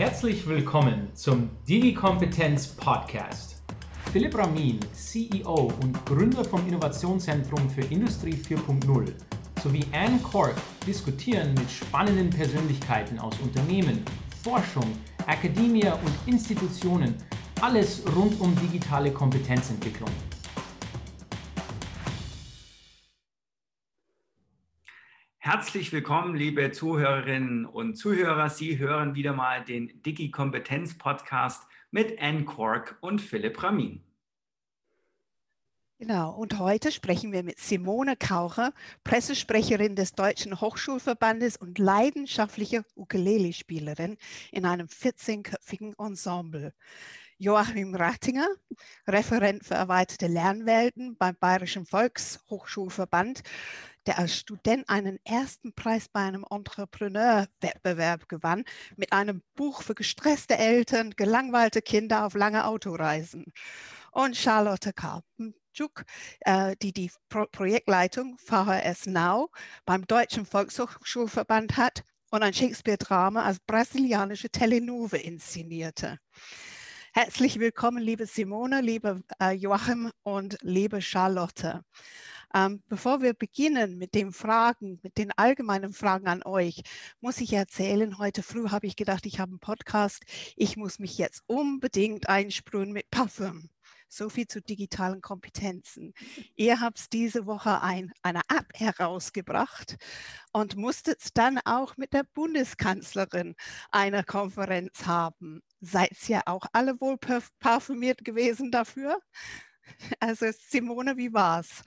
Herzlich willkommen zum Digi-Kompetenz Podcast. Philipp Ramin, CEO und Gründer vom Innovationszentrum für Industrie 4.0 sowie Anne Cork diskutieren mit spannenden Persönlichkeiten aus Unternehmen, Forschung, Akademie und Institutionen alles rund um digitale Kompetenzentwicklung. Herzlich willkommen, liebe Zuhörerinnen und Zuhörer. Sie hören wieder mal den Digi-Kompetenz-Podcast mit Anne Cork und Philipp Ramin. Genau, und heute sprechen wir mit Simone Kaucher, Pressesprecherin des Deutschen Hochschulverbandes und leidenschaftliche Ukulele-Spielerin in einem 14-köpfigen Ensemble. Joachim Rattinger, Referent für erweiterte Lernwelten beim Bayerischen Volkshochschulverband, der als Student einen ersten Preis bei einem Entrepreneur-Wettbewerb gewann mit einem Buch für gestresste Eltern, gelangweilte Kinder auf lange Autoreisen. Und Charlotte Karpenczuk, äh, die die Pro Projektleitung VHS Now beim Deutschen Volkshochschulverband hat und ein Shakespeare-Drama als brasilianische Telenove inszenierte. Herzlich willkommen, liebe Simone, liebe äh, Joachim und liebe Charlotte. Ähm, bevor wir beginnen mit den Fragen, mit den allgemeinen Fragen an euch, muss ich erzählen, heute früh habe ich gedacht, ich habe einen Podcast, ich muss mich jetzt unbedingt einsprühen mit Parfüm. So viel zu digitalen Kompetenzen. Ihr habt diese Woche ein, eine App herausgebracht und musstet dann auch mit der Bundeskanzlerin eine Konferenz haben. Seid ihr auch alle wohl parfümiert gewesen dafür? Also Simone, wie war's?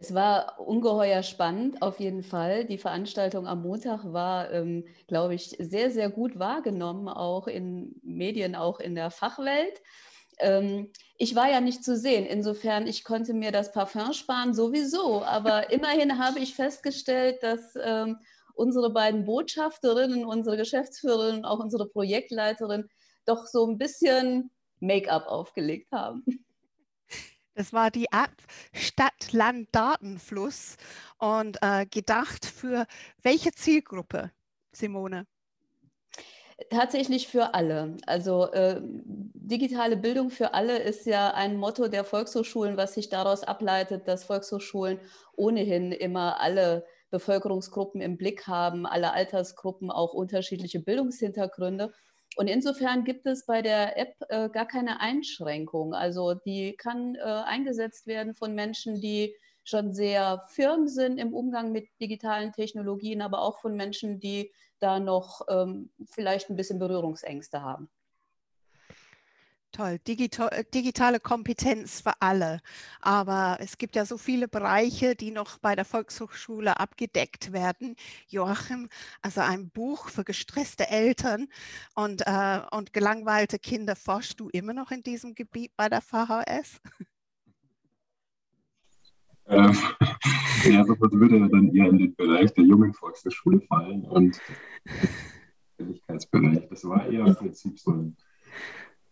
Es war ungeheuer spannend, auf jeden Fall. Die Veranstaltung am Montag war, ähm, glaube ich, sehr, sehr gut wahrgenommen, auch in Medien, auch in der Fachwelt. Ähm, ich war ja nicht zu sehen, insofern ich konnte mir das Parfum sparen sowieso, aber immerhin habe ich festgestellt, dass ähm, unsere beiden Botschafterinnen, unsere Geschäftsführerin und auch unsere Projektleiterin doch so ein bisschen Make-up aufgelegt haben. Das war die App Stadt-Land-Datenfluss und äh, gedacht für welche Zielgruppe, Simone? Tatsächlich für alle. Also äh, digitale Bildung für alle ist ja ein Motto der Volkshochschulen, was sich daraus ableitet, dass Volkshochschulen ohnehin immer alle Bevölkerungsgruppen im Blick haben, alle Altersgruppen, auch unterschiedliche Bildungshintergründe. Und insofern gibt es bei der App äh, gar keine Einschränkung. Also die kann äh, eingesetzt werden von Menschen, die schon sehr firm sind im Umgang mit digitalen Technologien, aber auch von Menschen, die da noch ähm, vielleicht ein bisschen Berührungsängste haben. Toll, Digital, äh, digitale Kompetenz für alle. Aber es gibt ja so viele Bereiche, die noch bei der Volkshochschule abgedeckt werden. Joachim, also ein Buch für gestresste Eltern und, äh, und gelangweilte Kinder. Forschst du immer noch in diesem Gebiet bei der VHS? Ähm, ja, das würde dann eher in den Bereich der jungen Volkshochschule fallen und Fähigkeitsbereich. Das war eher im Prinzip so ein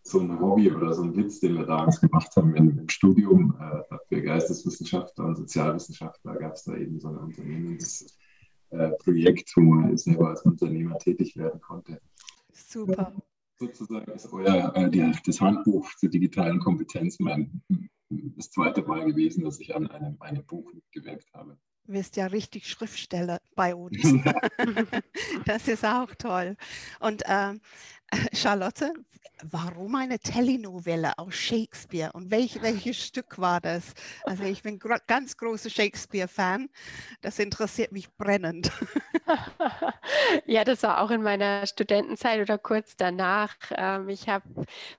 so ein Hobby oder so ein Witz, den wir damals gemacht haben im, im Studium äh, für Geisteswissenschaftler und Sozialwissenschaftler, gab es da eben so ein Unternehmensprojekt, äh, wo man selber als Unternehmer tätig werden konnte. Super. Sozusagen ist euer äh, die, das Handbuch zur digitalen Kompetenz mein das zweite Mal gewesen, dass ich an einem, einem Buch mitgewirkt habe. Du bist ja richtig Schriftsteller bei uns. das ist auch toll. Und ähm, Charlotte, warum eine Telenovelle aus Shakespeare und welch, welches Stück war das? Also ich bin gro ganz großer Shakespeare-Fan. Das interessiert mich brennend. ja, das war auch in meiner Studentenzeit oder kurz danach. Ähm, ich habe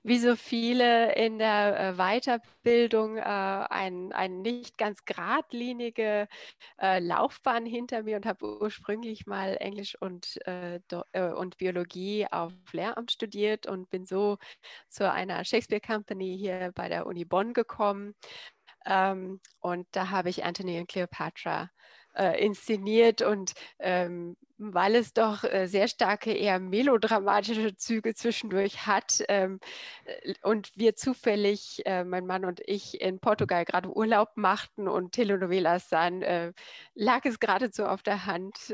wie so viele in der äh, Weiterbildung äh, eine ein nicht ganz geradlinige äh, Laufbahn hinter mir und habe ursprünglich mal Englisch und, und Biologie auf Lehramt studiert und bin so zu einer Shakespeare Company hier bei der Uni Bonn gekommen. Ähm, und da habe ich Anthony und Cleopatra äh, inszeniert und ähm, weil es doch äh, sehr starke, eher melodramatische Züge zwischendurch hat ähm, äh, und wir zufällig, äh, mein Mann und ich, in Portugal gerade Urlaub machten und Telenovelas sahen, lag es geradezu auf der Hand,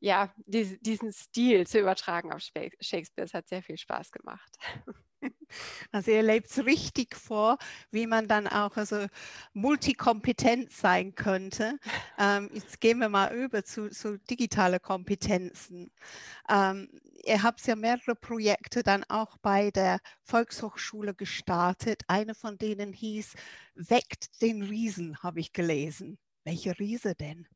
ja, dies, diesen Stil zu übertragen auf Shakespeare. Es hat sehr viel Spaß gemacht. Also ihr lebt es richtig vor, wie man dann auch also multikompetent sein könnte. Ähm, jetzt gehen wir mal über zu, zu digitale Kompetenzen. Ähm, ihr habt ja mehrere Projekte dann auch bei der Volkshochschule gestartet. Eine von denen hieß Weckt den Riesen, habe ich gelesen. Welche Riese denn?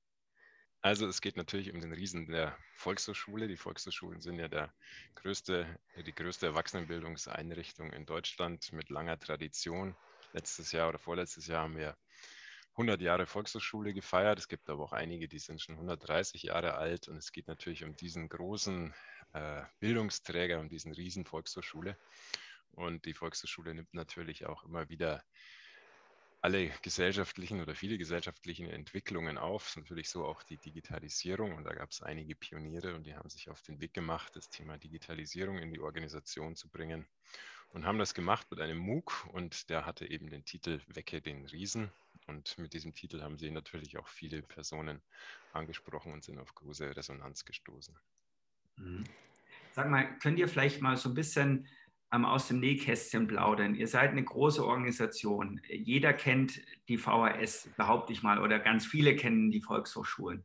Also es geht natürlich um den Riesen der Volkshochschule. Die Volkshochschulen sind ja der größte, die größte Erwachsenenbildungseinrichtung in Deutschland mit langer Tradition. Letztes Jahr oder vorletztes Jahr haben wir 100 Jahre Volkshochschule gefeiert. Es gibt aber auch einige, die sind schon 130 Jahre alt. Und es geht natürlich um diesen großen äh, Bildungsträger, um diesen Riesen Volkshochschule. Und die Volkshochschule nimmt natürlich auch immer wieder alle gesellschaftlichen oder viele gesellschaftlichen Entwicklungen auf. Natürlich so auch die Digitalisierung. Und da gab es einige Pioniere und die haben sich auf den Weg gemacht, das Thema Digitalisierung in die Organisation zu bringen. Und haben das gemacht mit einem MOOC und der hatte eben den Titel Wecke den Riesen. Und mit diesem Titel haben sie natürlich auch viele Personen angesprochen und sind auf große Resonanz gestoßen. Mhm. Sag mal, könnt ihr vielleicht mal so ein bisschen aus dem Nähkästchen plaudern. Ihr seid eine große Organisation. Jeder kennt die VHS, behaupte ich mal, oder ganz viele kennen die Volkshochschulen.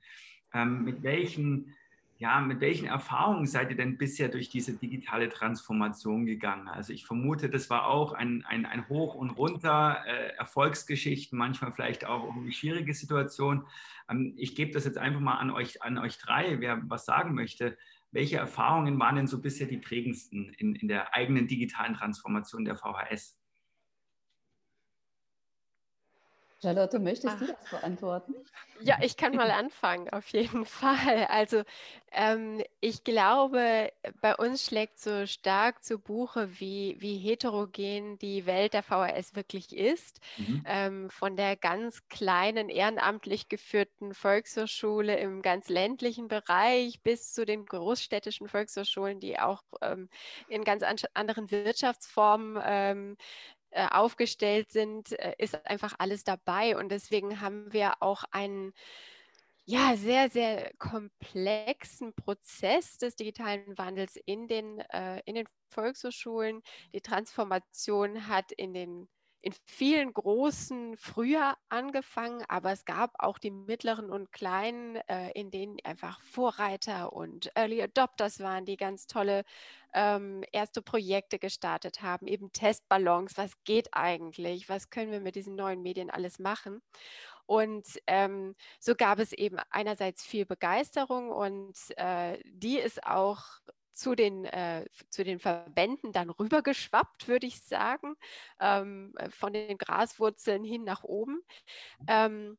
Ähm, mit welchen ja, mit welchen Erfahrungen seid ihr denn bisher durch diese digitale Transformation gegangen? Also ich vermute, das war auch ein, ein, ein Hoch und Runter, äh, Erfolgsgeschichten, manchmal vielleicht auch eine schwierige Situation. Ähm, ich gebe das jetzt einfach mal an euch, an euch drei, wer was sagen möchte. Welche Erfahrungen waren denn so bisher die prägendsten in, in der eigenen digitalen Transformation der VHS? Charlotte, möchtest Ach. du das beantworten? Ja, ich kann mal anfangen, auf jeden Fall. Also ähm, ich glaube, bei uns schlägt so stark zu Buche, wie, wie heterogen die Welt der VHS wirklich ist. Mhm. Ähm, von der ganz kleinen, ehrenamtlich geführten Volkshochschule im ganz ländlichen Bereich bis zu den großstädtischen Volkshochschulen, die auch ähm, in ganz an anderen Wirtschaftsformen ähm, äh, aufgestellt sind, äh, ist einfach alles dabei. Und deswegen haben wir auch einen ja, sehr, sehr komplexen Prozess des digitalen Wandels in den, äh, in den Volkshochschulen. Die Transformation hat in den in vielen großen früher angefangen, aber es gab auch die mittleren und kleinen, äh, in denen einfach Vorreiter und Early Adopters waren, die ganz tolle ähm, erste Projekte gestartet haben, eben Testballons, was geht eigentlich, was können wir mit diesen neuen Medien alles machen. Und ähm, so gab es eben einerseits viel Begeisterung und äh, die ist auch zu den, äh, zu den Verbänden dann rübergeschwappt, würde ich sagen, ähm, äh, von den Graswurzeln hin nach oben. Ähm,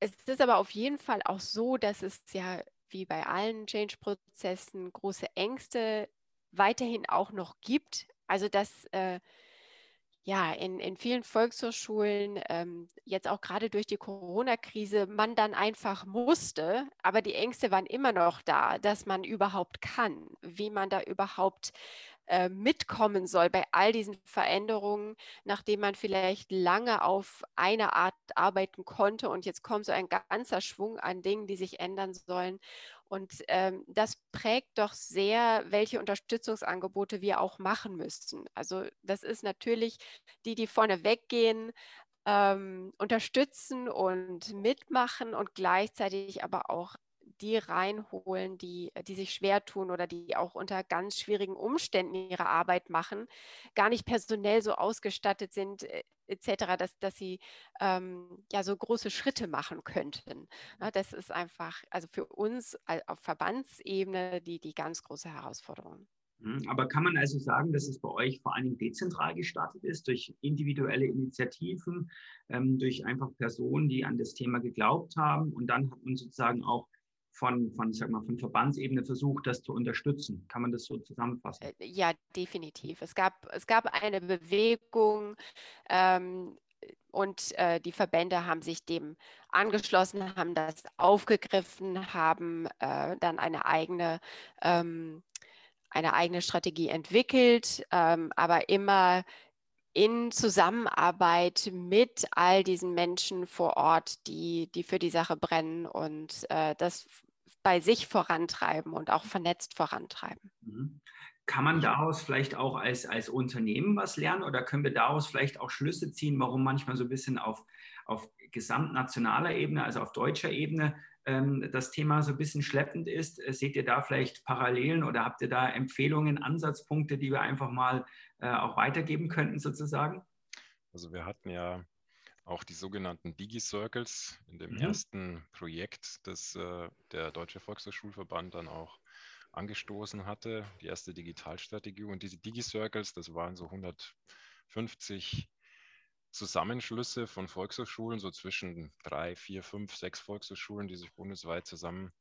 es ist aber auf jeden Fall auch so, dass es ja wie bei allen Change-Prozessen große Ängste weiterhin auch noch gibt. Also dass äh, ja, in, in vielen Volkshochschulen, ähm, jetzt auch gerade durch die Corona-Krise, man dann einfach musste, aber die Ängste waren immer noch da, dass man überhaupt kann, wie man da überhaupt äh, mitkommen soll bei all diesen Veränderungen, nachdem man vielleicht lange auf eine Art arbeiten konnte und jetzt kommt so ein ganzer Schwung an Dingen, die sich ändern sollen. Und ähm, das prägt doch sehr, welche Unterstützungsangebote wir auch machen müssen. Also das ist natürlich die, die vorne weggehen, ähm, unterstützen und mitmachen und gleichzeitig aber auch die reinholen, die, die sich schwer tun oder die auch unter ganz schwierigen Umständen ihre Arbeit machen, gar nicht personell so ausgestattet sind, äh, etc., dass, dass sie ähm, ja so große Schritte machen könnten. Ja, das ist einfach, also für uns auf Verbandsebene die, die ganz große Herausforderung. Mhm, aber kann man also sagen, dass es bei euch vor allen Dingen dezentral gestartet ist, durch individuelle Initiativen, ähm, durch einfach Personen, die an das Thema geglaubt haben und dann hat man sozusagen auch von, von, sag mal, von Verbandsebene versucht, das zu unterstützen. Kann man das so zusammenfassen? Äh, ja, definitiv. Es gab, es gab eine Bewegung, ähm, und äh, die Verbände haben sich dem angeschlossen, haben das aufgegriffen, haben äh, dann eine eigene, ähm, eine eigene Strategie entwickelt, ähm, aber immer in Zusammenarbeit mit all diesen Menschen vor Ort, die, die für die Sache brennen und äh, das bei sich vorantreiben und auch vernetzt vorantreiben. Mhm. Kann man daraus vielleicht auch als, als Unternehmen was lernen oder können wir daraus vielleicht auch Schlüsse ziehen, warum manchmal so ein bisschen auf, auf gesamtnationaler Ebene, also auf deutscher Ebene, ähm, das Thema so ein bisschen schleppend ist? Äh, seht ihr da vielleicht Parallelen oder habt ihr da Empfehlungen, Ansatzpunkte, die wir einfach mal äh, auch weitergeben könnten sozusagen? Also wir hatten ja auch die sogenannten Digi-Circles in dem mhm. ersten Projekt, das äh, der Deutsche Volkshochschulverband dann auch angestoßen hatte, die erste Digitalstrategie. Und diese Digi-Circles, das waren so 150 Zusammenschlüsse von Volkshochschulen, so zwischen drei, vier, fünf, sechs Volkshochschulen, die sich bundesweit zusammen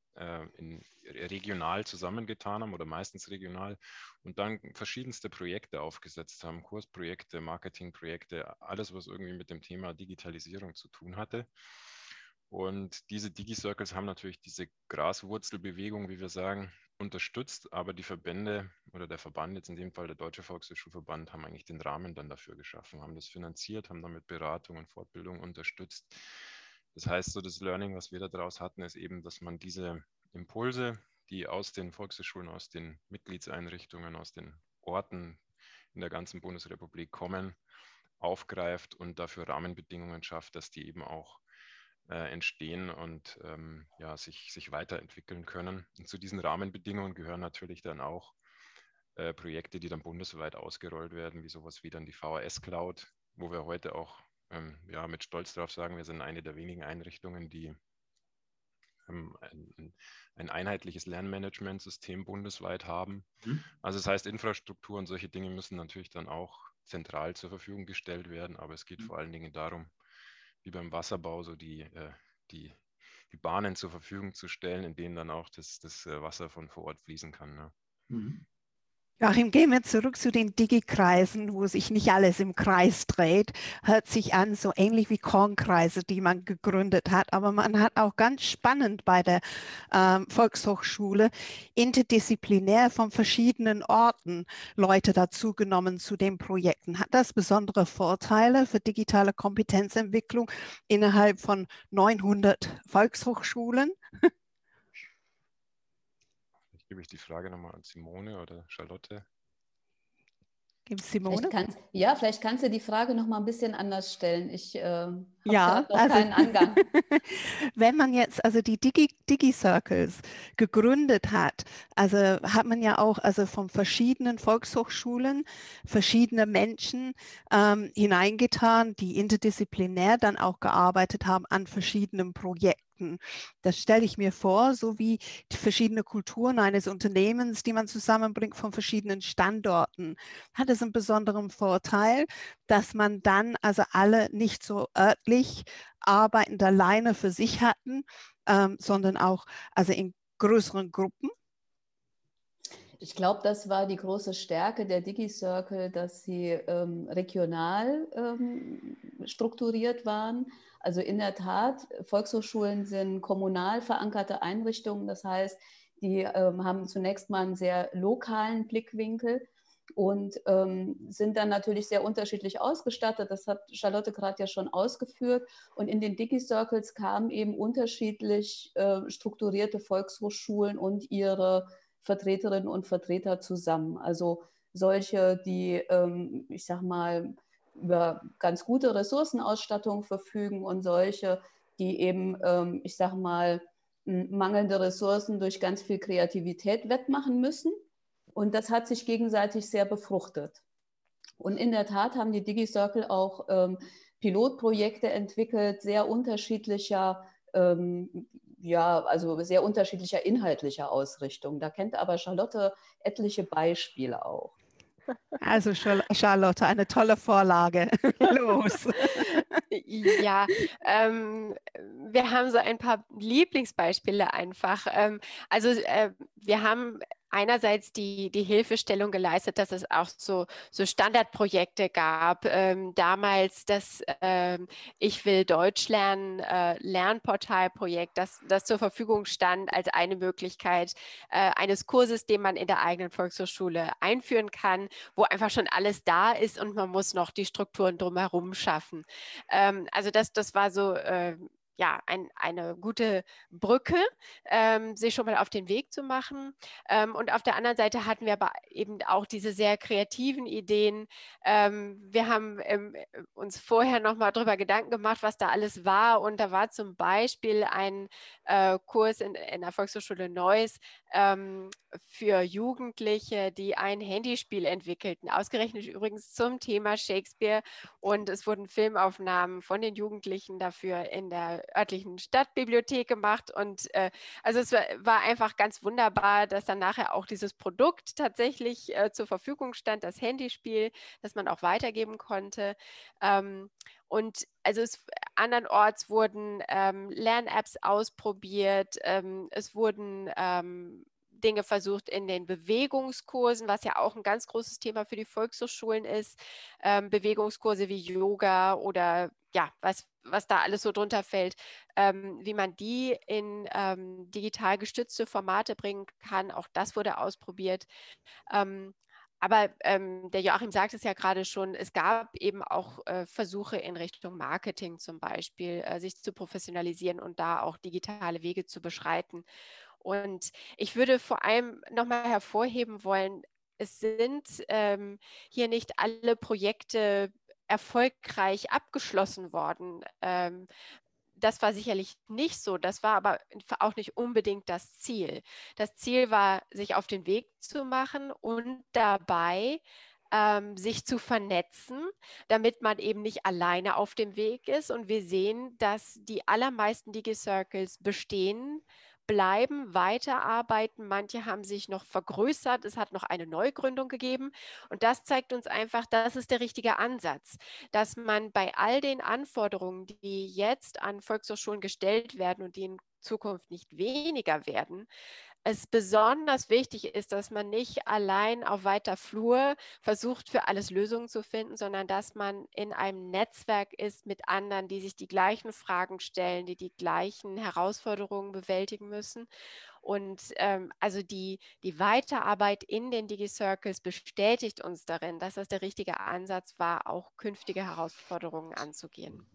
in, regional zusammengetan haben oder meistens regional und dann verschiedenste Projekte aufgesetzt haben, Kursprojekte, Marketingprojekte, alles, was irgendwie mit dem Thema Digitalisierung zu tun hatte. Und diese Digi-Circles haben natürlich diese Graswurzelbewegung, wie wir sagen, unterstützt, aber die Verbände oder der Verband, jetzt in dem Fall der Deutsche Volkshochschulverband, haben eigentlich den Rahmen dann dafür geschaffen, haben das finanziert, haben damit Beratung und Fortbildung unterstützt. Das heißt, so das Learning, was wir daraus hatten, ist eben, dass man diese Impulse, die aus den Volkshochschulen, aus den Mitgliedseinrichtungen, aus den Orten in der ganzen Bundesrepublik kommen, aufgreift und dafür Rahmenbedingungen schafft, dass die eben auch äh, entstehen und ähm, ja, sich, sich weiterentwickeln können. Und zu diesen Rahmenbedingungen gehören natürlich dann auch äh, Projekte, die dann bundesweit ausgerollt werden, wie sowas wie dann die VHS Cloud, wo wir heute auch ähm, ja, mit Stolz darauf sagen, wir sind eine der wenigen Einrichtungen, die ähm, ein, ein, einheitliches Lernmanagementsystem bundesweit haben. Mhm. Also das heißt, Infrastruktur und solche Dinge müssen natürlich dann auch zentral zur Verfügung gestellt werden, aber es geht mhm. vor allen Dingen darum, wie beim Wasserbau so die, äh, die, die Bahnen zur Verfügung zu stellen, in denen dann auch das, das äh, Wasser von vor Ort fließen kann. Ne? Mhm. Joachim, gehen wir zurück zu den Digi-Kreisen, wo sich nicht alles im Kreis dreht. Hört sich an, so ähnlich wie Kornkreise, die man gegründet hat. Aber man hat auch ganz spannend bei der ähm, Volkshochschule interdisziplinär von verschiedenen Orten Leute dazugenommen zu den Projekten. Hat das besondere Vorteile für digitale Kompetenzentwicklung innerhalb von 900 Volkshochschulen? gebe ich die Frage nochmal an Simone oder Charlotte. Gibt Simone? Vielleicht kannst, ja, vielleicht kannst du die Frage noch mal ein bisschen anders stellen. Ich äh, habe ja, also, keinen Angang. wenn man jetzt also die Digi, Digi Circles gegründet hat, also hat man ja auch also von verschiedenen Volkshochschulen verschiedene Menschen ähm, hineingetan, die interdisziplinär dann auch gearbeitet haben an verschiedenen Projekten. Produkten. Das stelle ich mir vor, so wie die verschiedenen Kulturen eines Unternehmens, die man zusammenbringt von verschiedenen Standorten. Hat es einen besonderen Vorteil, dass man dann also alle nicht so örtlich arbeitend alleine für sich hatten, ähm, sondern auch also in größeren Gruppen? Ich glaube, das war die große Stärke der DigiCircle, dass sie ähm, regional ähm, strukturiert waren also in der Tat, Volkshochschulen sind kommunal verankerte Einrichtungen. Das heißt, die ähm, haben zunächst mal einen sehr lokalen Blickwinkel und ähm, sind dann natürlich sehr unterschiedlich ausgestattet. Das hat Charlotte gerade ja schon ausgeführt. Und in den Digi-Circles kamen eben unterschiedlich äh, strukturierte Volkshochschulen und ihre Vertreterinnen und Vertreter zusammen. Also solche, die, ähm, ich sag mal, über ganz gute Ressourcenausstattung verfügen und solche, die eben, ähm, ich sage mal, mangelnde Ressourcen durch ganz viel Kreativität wettmachen müssen. Und das hat sich gegenseitig sehr befruchtet. Und in der Tat haben die DigiCircle auch ähm, Pilotprojekte entwickelt, sehr unterschiedlicher, ähm, ja, also sehr unterschiedlicher inhaltlicher Ausrichtung. Da kennt aber Charlotte etliche Beispiele auch. Also Charlotte, eine tolle Vorlage. Los. Ja, ähm, wir haben so ein paar Lieblingsbeispiele einfach. Ähm, also äh, wir haben einerseits die, die Hilfestellung geleistet, dass es auch so, so Standardprojekte gab. Ähm, damals das ähm, Ich will Deutsch lernen, äh, Lernportalprojekt, das, das zur Verfügung stand als eine Möglichkeit äh, eines Kurses, den man in der eigenen Volkshochschule einführen kann, wo einfach schon alles da ist und man muss noch die Strukturen drumherum schaffen. Ähm, also das, das war so äh, ja, ein, eine gute Brücke, ähm, sich schon mal auf den Weg zu machen. Ähm, und auf der anderen Seite hatten wir aber eben auch diese sehr kreativen Ideen. Ähm, wir haben ähm, uns vorher noch mal darüber Gedanken gemacht, was da alles war. Und da war zum Beispiel ein äh, Kurs in, in der Volkshochschule Neuss ähm, für Jugendliche, die ein Handyspiel entwickelten. Ausgerechnet übrigens zum Thema Shakespeare. Und es wurden Filmaufnahmen von den Jugendlichen dafür in der örtlichen Stadtbibliothek gemacht. Und äh, also es war, war, einfach ganz wunderbar, dass dann nachher auch dieses Produkt tatsächlich äh, zur Verfügung stand, das Handyspiel, das man auch weitergeben konnte. Ähm, und also es, andernorts wurden ähm, Lern-Apps ausprobiert, ähm, es wurden ähm, Dinge versucht in den Bewegungskursen, was ja auch ein ganz großes Thema für die Volkshochschulen ist. Ähm, Bewegungskurse wie Yoga oder ja, was, was da alles so drunter fällt, ähm, wie man die in ähm, digital gestützte Formate bringen kann. Auch das wurde ausprobiert. Ähm, aber ähm, der Joachim sagt es ja gerade schon, es gab eben auch äh, Versuche in Richtung Marketing zum Beispiel, äh, sich zu professionalisieren und da auch digitale Wege zu beschreiten. Und ich würde vor allem nochmal hervorheben wollen, es sind ähm, hier nicht alle Projekte erfolgreich abgeschlossen worden. Ähm, das war sicherlich nicht so. Das war aber auch nicht unbedingt das Ziel. Das Ziel war, sich auf den Weg zu machen und dabei ähm, sich zu vernetzen, damit man eben nicht alleine auf dem Weg ist. Und wir sehen, dass die allermeisten Digi-Circles bestehen bleiben, weiterarbeiten. Manche haben sich noch vergrößert. Es hat noch eine Neugründung gegeben. Und das zeigt uns einfach, das ist der richtige Ansatz, dass man bei all den Anforderungen, die jetzt an Volkshochschulen gestellt werden und die in Zukunft nicht weniger werden, es besonders wichtig ist, dass man nicht allein auf weiter Flur versucht, für alles Lösungen zu finden, sondern dass man in einem Netzwerk ist mit anderen, die sich die gleichen Fragen stellen, die die gleichen Herausforderungen bewältigen müssen. Und ähm, also die, die Weiterarbeit in den Digi-Circles bestätigt uns darin, dass das der richtige Ansatz war, auch künftige Herausforderungen anzugehen.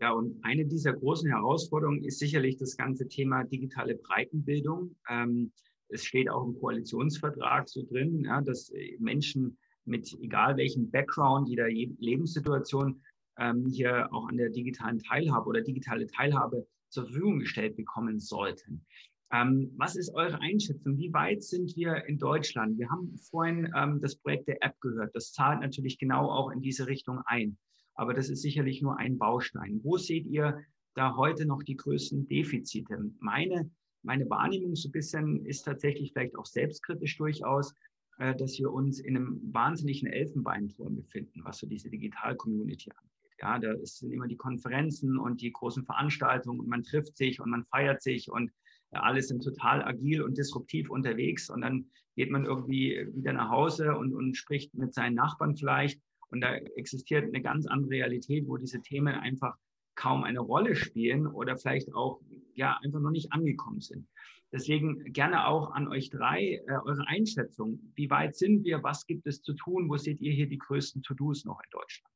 Ja, und eine dieser großen Herausforderungen ist sicherlich das ganze Thema digitale Breitenbildung. Ähm, es steht auch im Koalitionsvertrag so drin, ja, dass äh, Menschen mit egal welchem Background, jeder Lebenssituation ähm, hier auch an der digitalen Teilhabe oder digitale Teilhabe zur Verfügung gestellt bekommen sollten. Ähm, was ist eure Einschätzung? Wie weit sind wir in Deutschland? Wir haben vorhin ähm, das Projekt der App gehört. Das zahlt natürlich genau auch in diese Richtung ein aber das ist sicherlich nur ein Baustein. Wo seht ihr da heute noch die größten Defizite? Meine, meine Wahrnehmung so ein bisschen ist tatsächlich vielleicht auch selbstkritisch durchaus, äh, dass wir uns in einem wahnsinnigen Elfenbeinturm befinden, was so diese Digital-Community angeht. Ja, da sind immer die Konferenzen und die großen Veranstaltungen und man trifft sich und man feiert sich und alle sind total agil und disruptiv unterwegs und dann geht man irgendwie wieder nach Hause und, und spricht mit seinen Nachbarn vielleicht und da existiert eine ganz andere Realität, wo diese Themen einfach kaum eine Rolle spielen oder vielleicht auch ja einfach noch nicht angekommen sind. Deswegen gerne auch an euch drei äh, eure Einschätzung. Wie weit sind wir? Was gibt es zu tun? Wo seht ihr hier die größten To-Dos noch in Deutschland?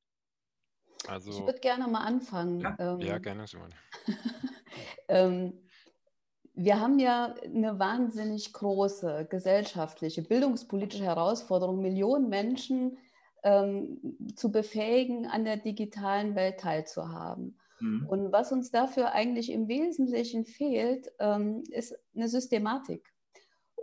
Also, ich würde gerne mal anfangen. Ja, ähm, ja gerne, Simone. ähm, wir haben ja eine wahnsinnig große gesellschaftliche, bildungspolitische Herausforderung. Millionen Menschen ähm, zu befähigen, an der digitalen Welt teilzuhaben. Mhm. Und was uns dafür eigentlich im Wesentlichen fehlt, ähm, ist eine Systematik.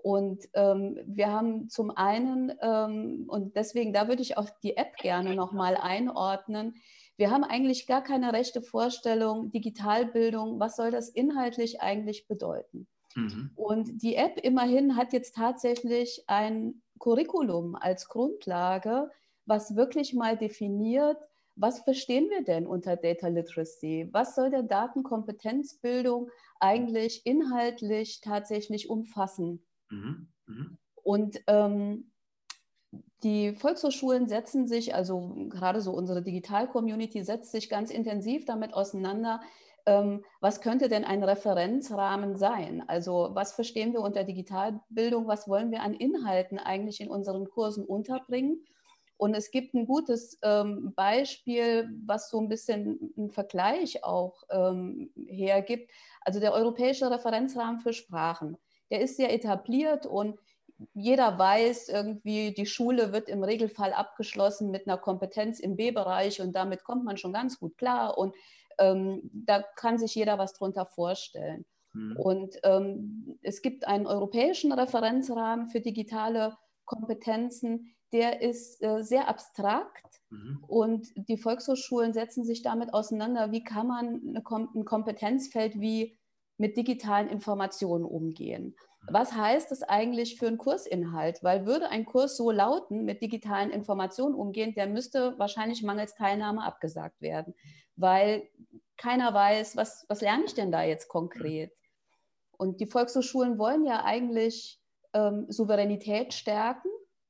Und ähm, wir haben zum einen, ähm, und deswegen, da würde ich auch die App gerne nochmal einordnen, wir haben eigentlich gar keine rechte Vorstellung, Digitalbildung, was soll das inhaltlich eigentlich bedeuten? Mhm. Und die App immerhin hat jetzt tatsächlich ein Curriculum als Grundlage, was wirklich mal definiert, was verstehen wir denn unter Data Literacy? Was soll der Datenkompetenzbildung eigentlich inhaltlich tatsächlich umfassen? Mhm. Mhm. Und ähm, die Volkshochschulen setzen sich, also gerade so unsere Digital-Community setzt sich ganz intensiv damit auseinander, ähm, was könnte denn ein Referenzrahmen sein? Also was verstehen wir unter Digitalbildung? Was wollen wir an Inhalten eigentlich in unseren Kursen unterbringen? Und es gibt ein gutes ähm, Beispiel, was so ein bisschen einen Vergleich auch ähm, hergibt. Also der Europäische Referenzrahmen für Sprachen. Der ist sehr etabliert und jeder weiß irgendwie, die Schule wird im Regelfall abgeschlossen mit einer Kompetenz im B-Bereich und damit kommt man schon ganz gut klar und ähm, da kann sich jeder was drunter vorstellen. Mhm. Und ähm, es gibt einen europäischen Referenzrahmen für digitale Kompetenzen, der ist äh, sehr abstrakt mhm. und die Volkshochschulen setzen sich damit auseinander, wie kann man Kom ein Kompetenzfeld wie mit digitalen Informationen umgehen. Mhm. Was heißt das eigentlich für einen Kursinhalt? Weil würde ein Kurs so lauten, mit digitalen Informationen umgehen, der müsste wahrscheinlich mangels Teilnahme abgesagt werden, weil keiner weiß, was, was lerne ich denn da jetzt konkret? Und die Volkshochschulen wollen ja eigentlich ähm, Souveränität stärken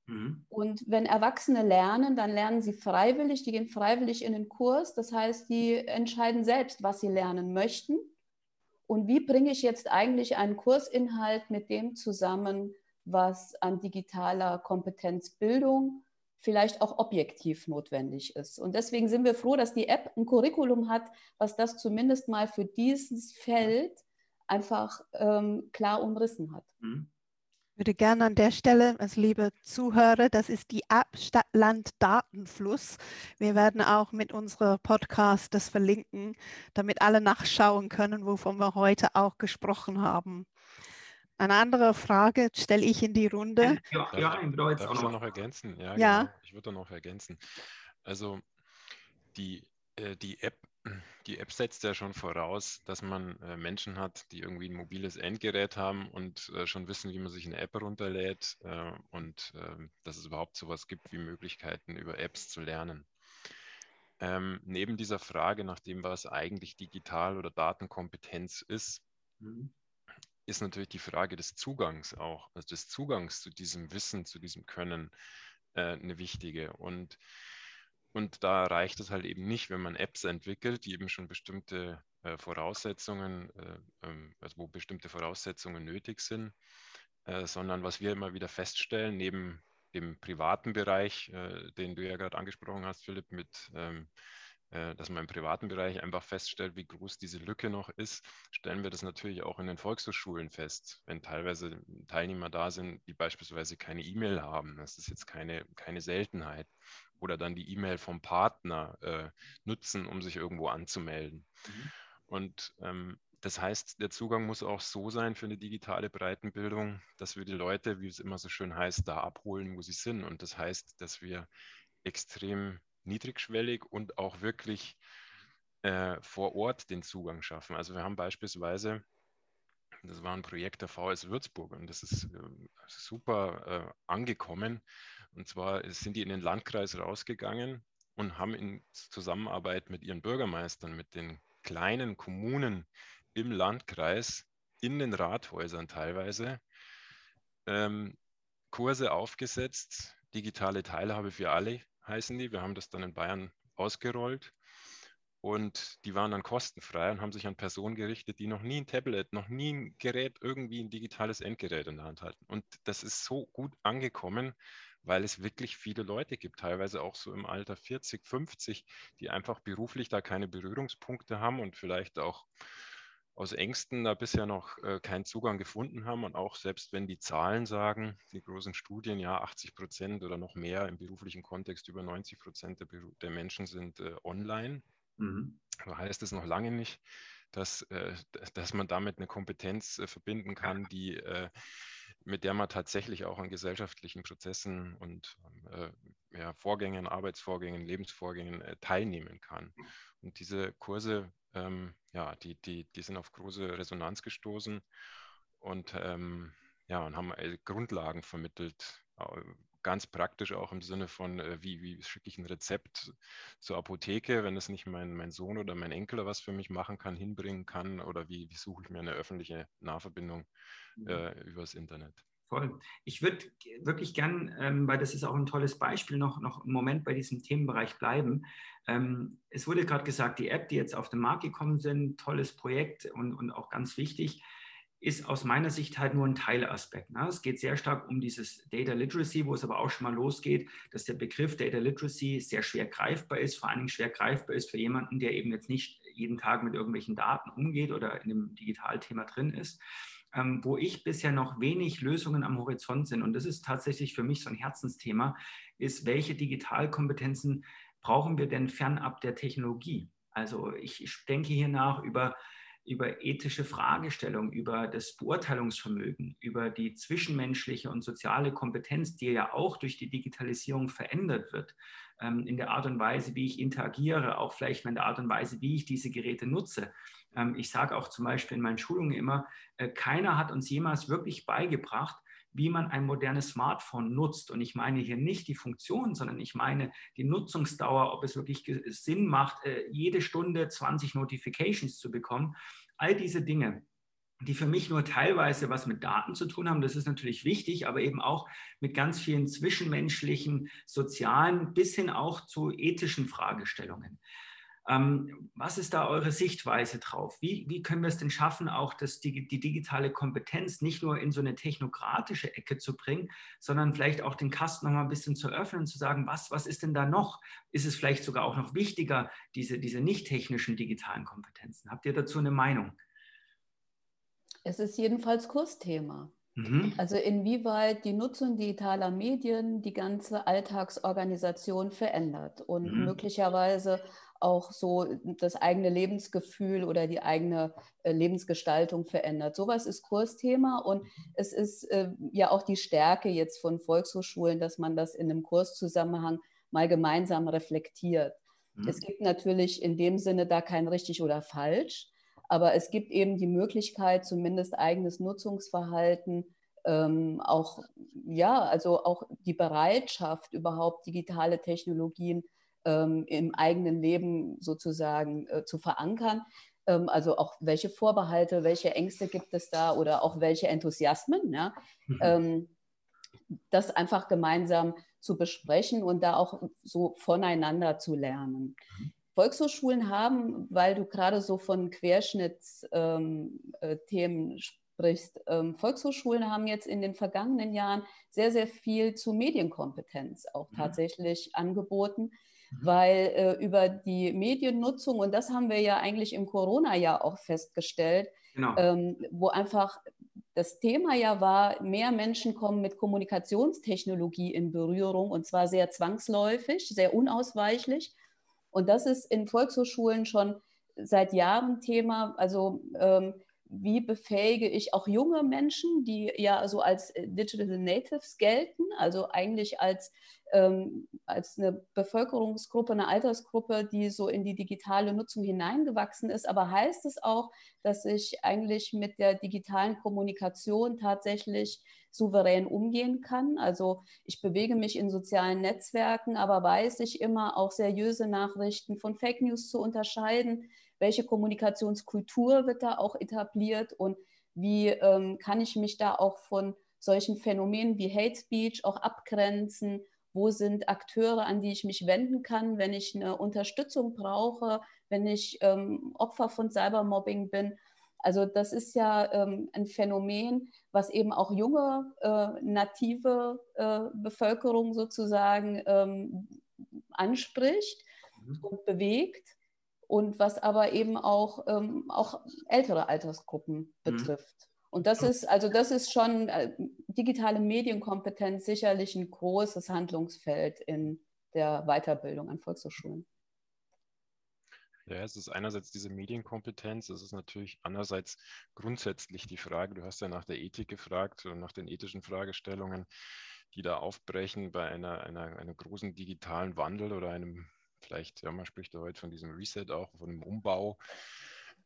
Mhm. Und wenn Erwachsene lernen, dann lernen sie freiwillig, die gehen freiwillig in den Kurs. Das heißt, die entscheiden selbst, was sie lernen möchten. Und wie bringe ich jetzt eigentlich einen Kursinhalt mit dem zusammen, was an digitaler Kompetenzbildung vielleicht auch objektiv notwendig ist. Und deswegen sind wir froh, dass die App ein Curriculum hat, was das zumindest mal für dieses Feld einfach ähm, klar umrissen hat. Mhm würde gerne an der Stelle, als liebe Zuhörer, das ist die App Stadtland Datenfluss. Wir werden auch mit unserem Podcast das verlinken, damit alle nachschauen können, wovon wir heute auch gesprochen haben. Eine andere Frage stelle ich in die Runde. Ja, ja ich darf ich noch ergänzen? Ja, ja. Genau. ich würde noch ergänzen. Also die, äh, die App die App setzt ja schon voraus, dass man äh, Menschen hat, die irgendwie ein mobiles Endgerät haben und äh, schon wissen, wie man sich eine App runterlädt äh, und ähm, dass es überhaupt sowas gibt wie Möglichkeiten, über Apps zu lernen. Ähm, neben dieser Frage nach dem, was eigentlich Digital- oder Datenkompetenz ist, mhm. ist natürlich die Frage des Zugangs auch, also des Zugangs zu diesem Wissen, zu diesem Können äh, eine wichtige. Und und da reicht es halt eben nicht, wenn man Apps entwickelt, die eben schon bestimmte äh, Voraussetzungen, äh, ähm, also wo bestimmte Voraussetzungen nötig sind, äh, sondern was wir immer wieder feststellen, neben dem privaten Bereich, äh, den du ja gerade angesprochen hast, Philipp, mit ähm, äh, dass man im privaten Bereich einfach feststellt, wie groß diese Lücke noch ist, stellen wir das natürlich auch in den Volkshochschulen fest, wenn teilweise Teilnehmer da sind, die beispielsweise keine E-Mail haben. Das ist jetzt keine, keine Seltenheit oder dann die E-Mail vom Partner äh, nutzen, um sich irgendwo anzumelden. Mhm. Und ähm, das heißt, der Zugang muss auch so sein für eine digitale Breitenbildung, dass wir die Leute, wie es immer so schön heißt, da abholen, wo sie sind. Und das heißt, dass wir extrem niedrigschwellig und auch wirklich äh, vor Ort den Zugang schaffen. Also wir haben beispielsweise, das war ein Projekt der VS Würzburg und das ist äh, super äh, angekommen. Und zwar sind die in den Landkreis rausgegangen und haben in Zusammenarbeit mit ihren Bürgermeistern, mit den kleinen Kommunen im Landkreis, in den Rathäusern teilweise, ähm, Kurse aufgesetzt, digitale Teilhabe für alle heißen die. Wir haben das dann in Bayern ausgerollt und die waren dann kostenfrei und haben sich an Personen gerichtet, die noch nie ein Tablet, noch nie ein Gerät, irgendwie ein digitales Endgerät in der Hand hatten. Und das ist so gut angekommen, weil es wirklich viele Leute gibt, teilweise auch so im Alter 40, 50, die einfach beruflich da keine Berührungspunkte haben und vielleicht auch aus Ängsten da bisher noch äh, keinen Zugang gefunden haben. Und auch selbst wenn die Zahlen sagen, die großen Studien, ja, 80 Prozent oder noch mehr im beruflichen Kontext, über 90 Prozent der, der, Menschen sind äh, online. Mhm. So heißt es noch lange nicht, dass, äh, dass man damit eine Kompetenz äh, verbinden kann, die äh, mit der man tatsächlich auch an gesellschaftlichen Prozessen und äh, ja, Vorgängen, Arbeitsvorgängen, Lebensvorgängen äh, teilnehmen kann. Und diese Kurse ähm, ja, die, die, die sind auf große Resonanz gestoßen und, ähm, ja, und haben äh, Grundlagen vermittelt, ganz praktisch auch im Sinne von, äh, wie, wie schicke ich ein Rezept zur Apotheke, wenn es nicht mein, mein Sohn oder mein Enkel was für mich machen kann, hinbringen kann, oder wie, wie suche ich mir eine öffentliche Nahverbindung mhm. äh, übers Internet. Voll. Ich würde wirklich gern, ähm, weil das ist auch ein tolles Beispiel, noch, noch einen Moment bei diesem Themenbereich bleiben. Ähm, es wurde gerade gesagt, die App, die jetzt auf den Markt gekommen sind, tolles Projekt und, und auch ganz wichtig, ist aus meiner Sicht halt nur ein Teilaspekt. Ne? Es geht sehr stark um dieses Data Literacy, wo es aber auch schon mal losgeht, dass der Begriff Data Literacy sehr schwer greifbar ist, vor allen Dingen schwer greifbar ist für jemanden, der eben jetzt nicht jeden Tag mit irgendwelchen Daten umgeht oder in dem Digitalthema drin ist ähm, wo ich bisher noch wenig Lösungen am Horizont sind, und das ist tatsächlich für mich so ein Herzensthema, ist, welche Digitalkompetenzen brauchen wir denn fernab der Technologie? Also ich, ich denke hier nach über über ethische Fragestellungen, über das Beurteilungsvermögen, über die zwischenmenschliche und soziale Kompetenz, die ja auch durch die Digitalisierung verändert wird, ähm, in der Art und Weise, wie ich interagiere, auch vielleicht in der Art und Weise, wie ich diese Geräte nutze. Ähm, ich sage auch zum Beispiel in meinen Schulungen immer, äh, keiner hat uns jemals wirklich beigebracht, wie man ein modernes Smartphone nutzt. Und ich meine hier nicht die Funktion, sondern ich meine die Nutzungsdauer, ob es wirklich Sinn macht, äh, jede Stunde 20 Notifications zu bekommen. All diese Dinge, die für mich nur teilweise was mit Daten zu tun haben, das ist natürlich wichtig, aber eben auch mit ganz vielen zwischenmenschlichen, sozialen bis hin auch zu ethischen Fragestellungen. Ähm, was ist da eure Sichtweise drauf? Wie, wie können wir es denn schaffen, auch das, die, die, digitale Kompetenz nicht nur in so eine technokratische Ecke zu bringen, sondern vielleicht auch den Kasten noch mal ein bisschen zu öffnen und zu sagen, was, was ist denn da noch? Ist es vielleicht sogar auch noch wichtiger, diese, diese nicht technischen digitalen Kompetenzen? Habt ihr dazu eine Meinung? Es ist jedenfalls Kursthema. Mhm. Also inwieweit die Nutzung digitaler Medien die ganze Alltagsorganisation verändert und mhm. möglicherweise auch so das eigene Lebensgefühl oder die eigene äh, Lebensgestaltung verändert. Sowas ist Kursthema und es ist äh, ja auch die Stärke jetzt von Volkshochschulen, dass man das in einem Kurszusammenhang mal gemeinsam reflektiert. Mhm. Es gibt natürlich in dem Sinne da kein richtig oder falsch, aber es gibt eben die Möglichkeit, zumindest eigenes Nutzungsverhalten ähm, auch, ja, also auch die Bereitschaft, überhaupt digitale Technologien ähm, im eigenen Leben sozusagen äh, zu verankern. Ähm, also auch welche Vorbehalte, welche Ängste gibt es da oder auch welche Enthusiasmen. Ja? Mhm. Ähm, das einfach gemeinsam zu besprechen und da auch so voneinander zu lernen. Mhm. Volkshochschulen haben, weil du gerade so von Querschnittsthemen ähm, äh, sprichst, ähm, Volkshochschulen haben jetzt in den vergangenen Jahren sehr, sehr viel zu Medienkompetenz auch mhm. tatsächlich angeboten. Weil äh, über die Mediennutzung, und das haben wir ja eigentlich im Corona-Jahr auch festgestellt, genau. ähm, wo einfach das Thema ja war, mehr Menschen kommen mit Kommunikationstechnologie in Berührung und zwar sehr zwangsläufig, sehr unausweichlich. Und das ist in Volkshochschulen schon seit Jahren Thema. Also ähm, wie befähige ich auch junge Menschen, die ja so als äh, Digital Natives gelten, also eigentlich als, ähm, als eine Bevölkerungsgruppe, eine Altersgruppe, die so in die digitale Nutzung hineingewachsen ist. Aber heißt es auch, dass ich eigentlich mit der digitalen Kommunikation tatsächlich souverän umgehen kann? Also ich bewege mich in sozialen Netzwerken, aber weiß ich immer auch seriöse Nachrichten von Fake News zu unterscheiden welche Kommunikationskultur wird da auch etabliert und wie ähm, kann ich mich da auch von solchen Phänomenen wie Hate Speech auch abgrenzen? Wo sind Akteure, an die ich mich wenden kann, wenn ich eine Unterstützung brauche, wenn ich ähm, Opfer von Cybermobbing bin? Also das ist ja ähm, ein Phänomen, was eben auch junge, äh, native äh, Bevölkerung sozusagen ähm, anspricht mhm. und bewegt und was aber eben auch, ähm, auch ältere Altersgruppen mhm. betrifft. Mhm. Und das ist, also das ist schon äh, digitale Medienkompetenz sicherlich ein großes Handlungsfeld in der Weiterbildung an Volkshochschulen. Ja, es ist einerseits diese Medienkompetenz, es ist natürlich andererseits grundsätzlich die Frage, du hast ja nach der Ethik gefragt und nach den ethischen Fragestellungen, die da aufbrechen bei einer, einer, einer großen digitalen Wandel oder einem vielleicht, ja, man spricht ja heute von diesem Reset auch, von dem Umbau,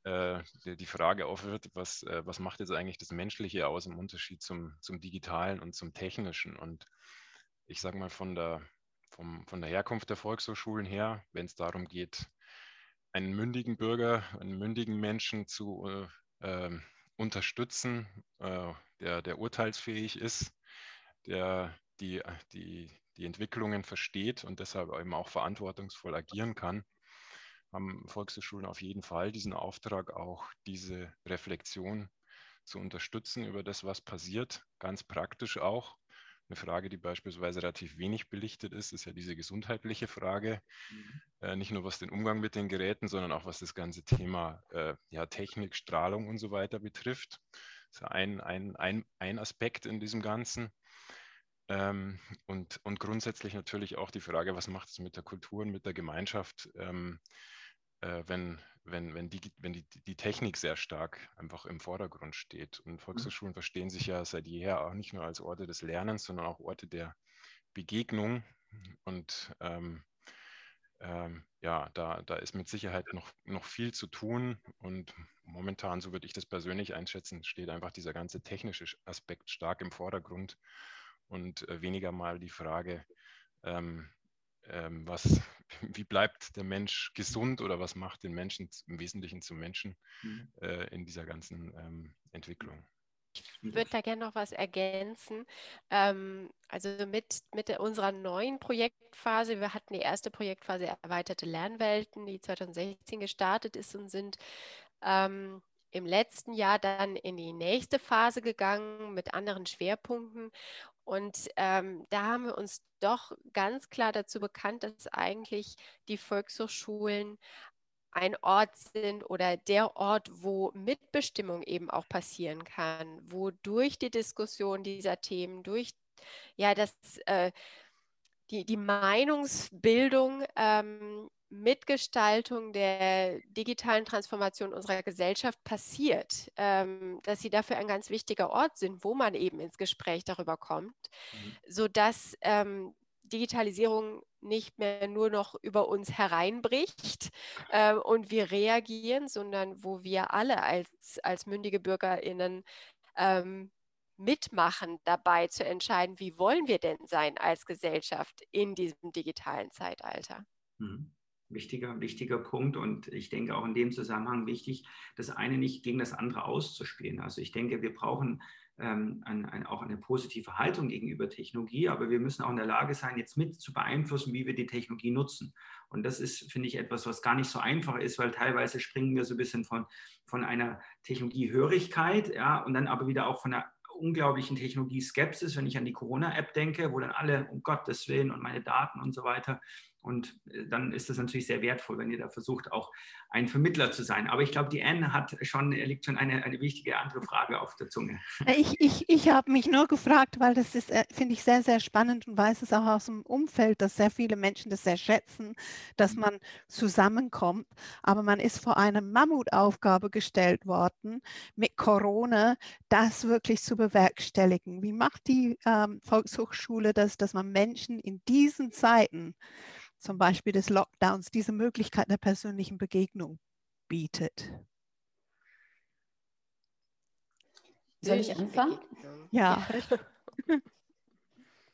äh, die, die Frage aufwirft, was, äh, was macht jetzt eigentlich das Menschliche aus im Unterschied zum, zum Digitalen und zum Technischen? Und ich sage mal, von der, vom, von der Herkunft der Volkshochschulen her, wenn es darum geht, einen mündigen Bürger, einen mündigen Menschen zu äh, ähm, unterstützen, äh, der, der urteilsfähig ist, der die, die, die Entwicklungen versteht und deshalb eben auch verantwortungsvoll agieren kann, haben Volkshochschulen auf jeden Fall diesen Auftrag, auch diese Reflexion zu unterstützen über das, was passiert, ganz praktisch auch. Eine Frage, die beispielsweise relativ wenig belichtet ist, ist ja diese gesundheitliche Frage. Mhm. Äh, nicht nur was den Umgang mit den Geräten, sondern auch was das ganze Thema äh, ja, Technik, Strahlung und so weiter betrifft. Das ist ja ein, ein, ein, ein Aspekt in diesem Ganzen. Ähm, und, und grundsätzlich natürlich auch die Frage, was macht es mit der Kultur und mit der Gemeinschaft, ähm, äh, wenn, wenn, wenn, die, wenn die, die Technik sehr stark einfach im Vordergrund steht. Und mhm. Volkshochschulen verstehen sich ja seit jeher auch nicht nur als Orte des Lernens, sondern auch Orte der Begegnung. Und ähm, ähm, ja, da, da ist mit Sicherheit noch, noch viel zu tun. Und momentan, so würde ich das persönlich einschätzen, steht einfach dieser ganze technische Aspekt stark im Vordergrund und äh, weniger mal die Frage, ähm, ähm, was, wie bleibt der Mensch gesund oder was macht den Menschen im Wesentlichen zum Menschen mhm. äh, in dieser ganzen ähm, Entwicklung. Ich würde da gerne noch was ergänzen. Ähm, also mit, mit unserer neuen Projektphase, wir hatten die erste Projektphase Erweiterte Lernwelten, die 2016 gestartet ist und sind ähm, im letzten Jahr dann in die nächste Phase gegangen mit anderen Schwerpunkten. Und ähm, da haben wir uns doch ganz klar dazu bekannt, dass eigentlich die Volkshochschulen ein Ort sind oder der Ort, wo Mitbestimmung eben auch passieren kann, wo durch die Diskussion dieser Themen, durch ja das äh, die, die Meinungsbildung ähm, Mitgestaltung der digitalen Transformation unserer Gesellschaft passiert, ähm, dass sie dafür ein ganz wichtiger Ort sind, wo man eben ins Gespräch darüber kommt, mhm. sodass ähm, Digitalisierung nicht mehr nur noch über uns hereinbricht äh, und wir reagieren, sondern wo wir alle als, als mündige BürgerInnen ähm, mitmachen dabei zu entscheiden, wie wollen wir denn sein als Gesellschaft in diesem digitalen Zeitalter. Mhm wichtiger, wichtiger Punkt und ich denke auch in dem Zusammenhang wichtig, das eine nicht gegen das andere auszuspielen. Also ich denke, wir brauchen ähm, ein, ein, auch eine positive Haltung gegenüber Technologie, aber wir müssen auch in der Lage sein, jetzt mit zu beeinflussen, wie wir die Technologie nutzen. Und das ist, finde ich, etwas, was gar nicht so einfach ist, weil teilweise springen wir so ein bisschen von, von einer Technologiehörigkeit, ja, und dann aber wieder auch von einer unglaublichen Technologie-Skepsis, wenn ich an die Corona-App denke, wo dann alle, um Gottes Willen und meine Daten und so weiter, und äh, dann ist es natürlich sehr wertvoll, wenn ihr da versucht, auch ein Vermittler zu sein. Aber ich glaube, die Anne hat schon, liegt schon eine, eine wichtige andere Frage auf der Zunge. Ich, ich, ich habe mich nur gefragt, weil das ist, äh, finde ich, sehr, sehr spannend und weiß es auch aus dem Umfeld, dass sehr viele Menschen das sehr schätzen, dass mhm. man zusammenkommt. Aber man ist vor eine Mammutaufgabe gestellt worden, mit Corona das wirklich zu bewerkstelligen. Wie macht die ähm, Volkshochschule das, dass man Menschen in diesen Zeiten zum Beispiel des Lockdowns diese Möglichkeit der persönlichen Begegnung bietet. Soll ich anfangen? Ja.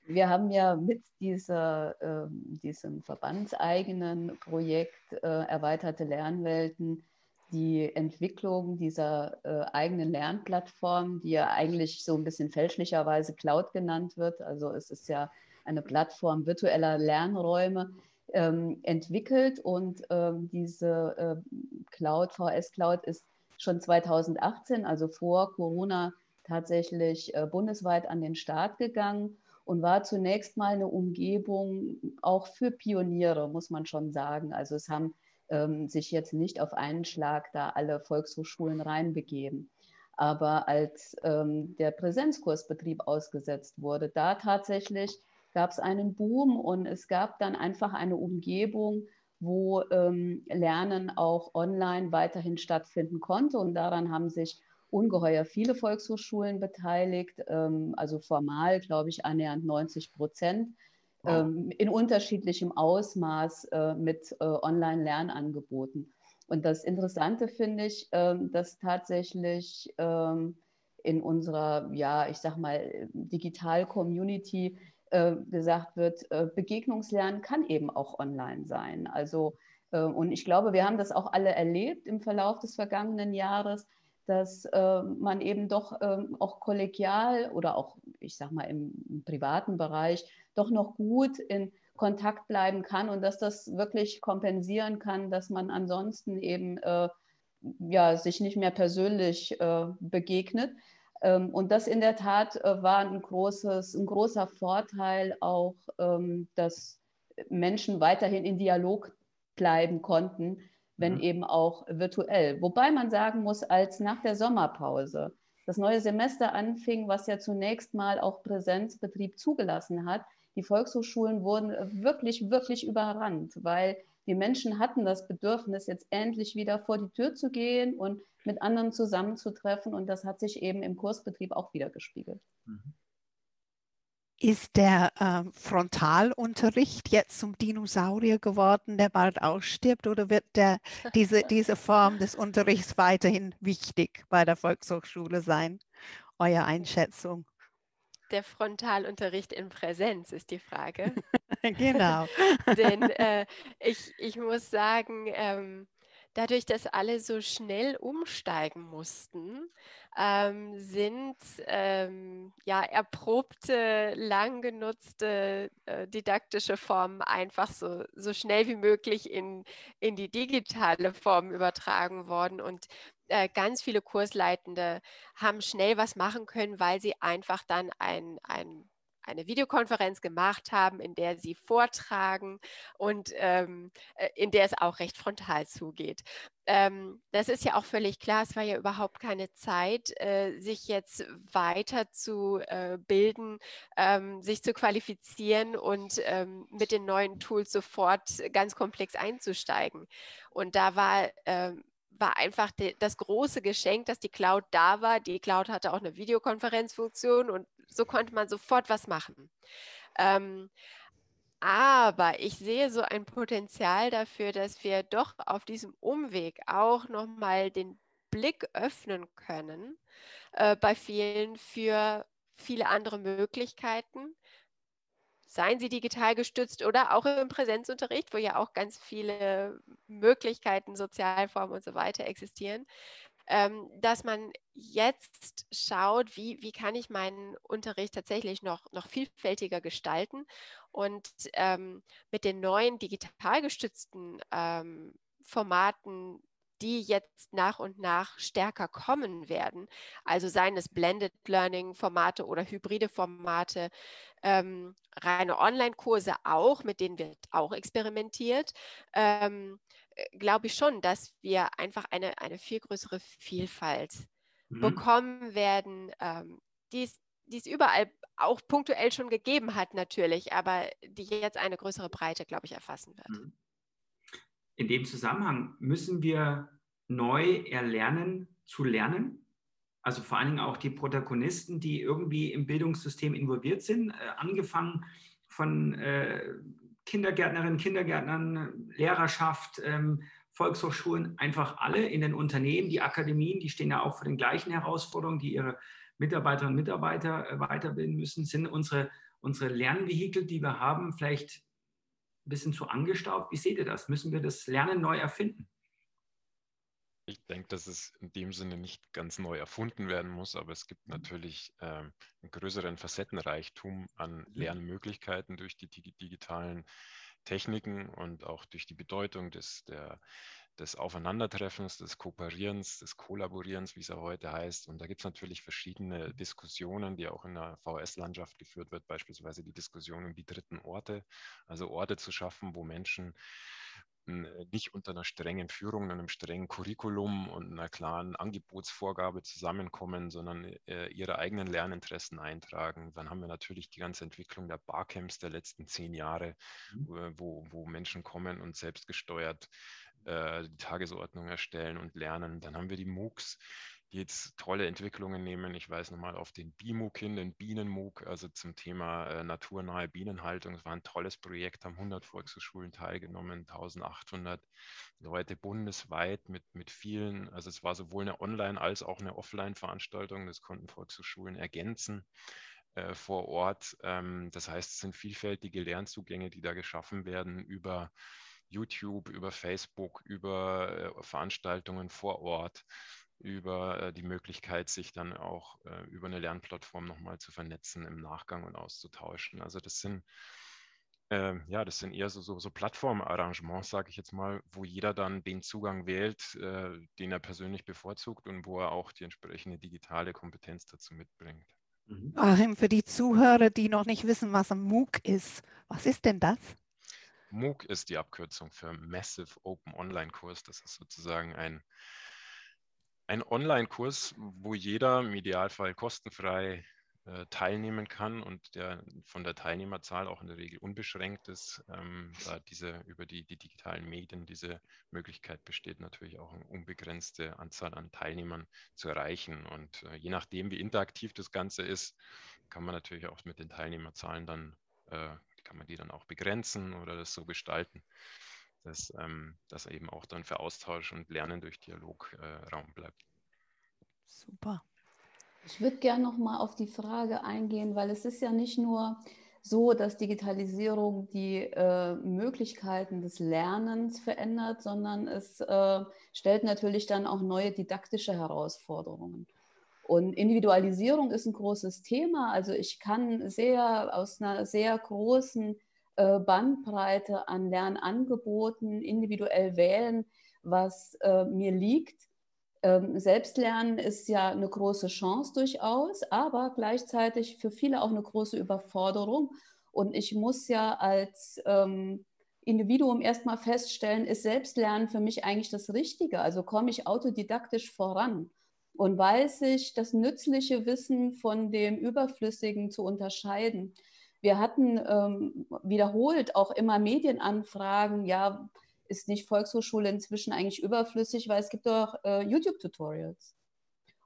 Wir haben ja mit dieser, äh, diesem verbandseigenen Projekt äh, Erweiterte Lernwelten die Entwicklung dieser äh, eigenen Lernplattform, die ja eigentlich so ein bisschen fälschlicherweise Cloud genannt wird. Also es ist ja eine Plattform virtueller Lernräume, ähm, entwickelt und ähm, diese äh, Cloud, VS Cloud ist schon 2018, also vor Corona, tatsächlich äh, bundesweit an den Start gegangen und war zunächst mal eine Umgebung auch für Pioniere, muss man schon sagen. Also es haben ähm, sich jetzt nicht auf einen Schlag da alle Volkshochschulen reinbegeben. Aber als ähm, der Präsenzkursbetrieb ausgesetzt wurde, da tatsächlich gab es einen Boom und es gab dann einfach eine Umgebung, wo ähm, Lernen auch online weiterhin stattfinden konnte. Und daran haben sich ungeheuer viele Volkshochschulen beteiligt, ähm, also formal, glaube ich, annähernd 90 Prozent, wow. ähm, in unterschiedlichem Ausmaß äh, mit äh, Online-Lernangeboten. Und das Interessante finde ich, ähm, dass tatsächlich ähm, in unserer, ja, ich sag mal, Digital-Community äh, gesagt wird, äh, Begegnungslernen kann eben auch online sein. Also, äh, und ich glaube, wir haben das auch alle erlebt im Verlauf des vergangenen Jahres, dass äh, man eben doch äh, auch kollegial oder auch, ich sag mal, im, im, privaten Bereich doch noch gut in Kontakt bleiben kann und dass das wirklich kompensieren kann, dass man ansonsten eben äh, ja, sich nicht mehr persönlich begegnet. Ähm, und das in der Tat äh, war ein, großes, ein großer Vorteil auch, ähm, dass Menschen weiterhin in Dialog bleiben konnten wenn mhm. eben auch virtuell. Wobei man sagen muss, als nach der Sommerpause das neue Semester anfing, was ja zunächst mal auch Präsenzbetrieb zugelassen hat, die Volkshochschulen wurden wirklich, wirklich überrannt, weil die Menschen hatten das Bedürfnis, jetzt endlich wieder vor die Tür zu gehen und mit anderen zusammenzutreffen. Und das hat sich eben im Kursbetrieb auch wieder gespiegelt. Mhm. Ist der äh, Frontalunterricht jetzt zum Dinosaurier geworden, der bald ausstirbt, oder wird der, diese, diese Form des Unterrichts weiterhin wichtig bei der Volkshochschule sein? Eure Einschätzung? Der Frontalunterricht in Präsenz ist die Frage. genau. Denn äh, ich, ich muss sagen, ähm, dadurch, dass alle so schnell umsteigen mussten, ähm, sind ähm, ja erprobte, lang genutzte äh, didaktische Formen einfach so, so schnell wie möglich in, in die digitale Form übertragen worden. Und äh, ganz viele Kursleitende haben schnell was machen können, weil sie einfach dann ein, ein eine Videokonferenz gemacht haben, in der sie vortragen und ähm, äh, in der es auch recht frontal zugeht. Ähm, das ist ja auch völlig klar, es war ja überhaupt keine Zeit, äh, sich jetzt weiter zu äh, bilden, ähm, sich zu qualifizieren und ähm, mit den neuen Tools sofort ganz komplex einzusteigen. Und da war ähm, war einfach de, das große Geschenk, dass die Cloud da war. Die Cloud hatte auch eine Videokonferenzfunktion und so konnte man sofort was machen. Ähm, aber ich sehe so ein Potenzial dafür, dass wir doch auf diesem Umweg auch nochmal den Blick öffnen können äh, bei vielen für viele andere Möglichkeiten. Seien sie digital gestützt oder auch im Präsenzunterricht, wo ja auch ganz viele Möglichkeiten, Sozialformen und so weiter existieren ähm, dass man jetzt schaut, wie, wie kann ich meinen Unterricht tatsächlich noch, noch vielfältiger gestalten und ähm, mit den neuen digital gestützten ähm, Formaten die jetzt nach und nach stärker kommen werden. Also seien es Blended Learning Formate oder hybride Formate, ähm, reine Online-Kurse auch, mit denen wird auch experimentiert. Ähm, glaube ich schon, dass wir einfach eine, eine viel größere Vielfalt mhm. bekommen werden, ähm, die es überall auch punktuell schon gegeben hat natürlich, aber die jetzt eine größere Breite, glaube ich, erfassen wird. Mhm. In dem Zusammenhang müssen wir neu erlernen zu lernen. Also vor allen Dingen auch die Protagonisten, die irgendwie im Bildungssystem involviert sind, äh, angefangen von äh, Kindergärtnerinnen, Kindergärtnern, Lehrerschaft, ähm, Volkshochschulen, einfach alle in den Unternehmen, die Akademien, die stehen ja auch vor den gleichen Herausforderungen, die ihre Mitarbeiterinnen und Mitarbeiter äh, weiterbilden müssen, sind unsere, unsere Lernvehikel, die wir haben, vielleicht bisschen zu angestaubt. Wie seht ihr das? Müssen wir das Lernen neu erfinden? Ich denke, dass es in dem Sinne nicht ganz neu erfunden werden muss, aber es gibt natürlich ähm, einen größeren Facettenreichtum an mhm. Lernmöglichkeiten durch die digitalen Techniken und auch durch die Bedeutung des, der, des Aufeinandertreffens, des Kooperierens, des Kollaborierens, wie es ja heute heißt. Und da gibt es natürlich verschiedene Diskussionen, die auch in der VS-Landschaft geführt wird, beispielsweise die Diskussion um die dritten Orte, also Orte zu schaffen, wo Menschen äh, nicht unter einer strengen Führung, einem strengen Curriculum und einer klaren Angebotsvorgabe zusammenkommen, sondern äh, ihre eigenen Lerninteressen eintragen. Dann haben wir natürlich die ganze Entwicklung der Barcamps der letzten zehn Jahre, mhm. wo, wo Menschen kommen und selbstgesteuert äh, die Tagesordnung erstellen und lernen. Dann haben wir die MOOCs, die jetzt tolle Entwicklungen nehmen. Ich weise nochmal auf den BIMOOC hin, den Bienenmooc, also zum Thema äh, naturnahe Bienenhaltung. Es war ein tolles Projekt, haben 100 Volkshochschulen teilgenommen, 1800 Leute bundesweit mit, mit vielen. Also es war sowohl eine Online- als auch eine Offline-Veranstaltung. Das konnten Volkshochschulen ergänzen äh, vor Ort. Ähm, das heißt, es sind vielfältige Lernzugänge, die da geschaffen werden über YouTube, über Facebook, über äh, Veranstaltungen vor Ort. über äh, die Möglichkeit, sich dann auch äh, über eine Lernplattform nochmal zu vernetzen im Nachgang und auszutauschen. Also das sind ähm, ja, das sind eher so, so, so Plattformarrangements, sage ich jetzt mal, wo jeder dann den Zugang wählt, äh, den er persönlich bevorzugt und wo er auch die entsprechende digitale Kompetenz dazu mitbringt. Achim, für die Zuhörer, die noch nicht wissen, was ein MOOC ist, was ist denn das? MOOC ist die Abkürzung für Massive Open Online Kurs. Das ist sozusagen ein, ein Online-Kurs, wo jeder im Idealfall kostenfrei äh, teilnehmen kann und der von der Teilnehmerzahl auch in der Regel unbeschränkt ist, ähm, da diese über die, die digitalen Medien diese Möglichkeit besteht, natürlich auch eine unbegrenzte Anzahl an Teilnehmern zu erreichen. Und äh, je nachdem, wie interaktiv das Ganze ist, kann man natürlich auch mit den Teilnehmerzahlen dann, äh, kann man die dann auch begrenzen oder das so gestalten, dass, ähm, dass eben auch dann für Austausch und Lernen durch Dialog äh, Raum bleibt. Super. Ich würde gerne noch mal auf die Frage eingehen, weil es ist ja nicht nur so, dass Digitalisierung die äh, Möglichkeiten des Lernens verändert, sondern es äh, stellt natürlich dann auch neue didaktische Herausforderungen. Und Individualisierung ist ein großes Thema. Also ich kann sehr aus einer sehr großen äh, Bandbreite an Lernangeboten individuell wählen, was äh, mir liegt ähm, Selbstlernen ist ja eine große Chance durchaus, aber gleichzeitig für viele auch eine große Überforderung. Und ich muss ja als ähm, Individuum erstmal feststellen, ist Selbstlernen für mich eigentlich das Richtige? Also komme ich autodidaktisch voran? Und weiß ich, das nützliche Wissen von dem Überflüssigen zu unterscheiden? Wir hatten ähm, wiederholt auch immer Medienanfragen, ja, ist nicht Volkshochschule inzwischen eigentlich überflüssig, weil es gibt doch äh, YouTube-Tutorials.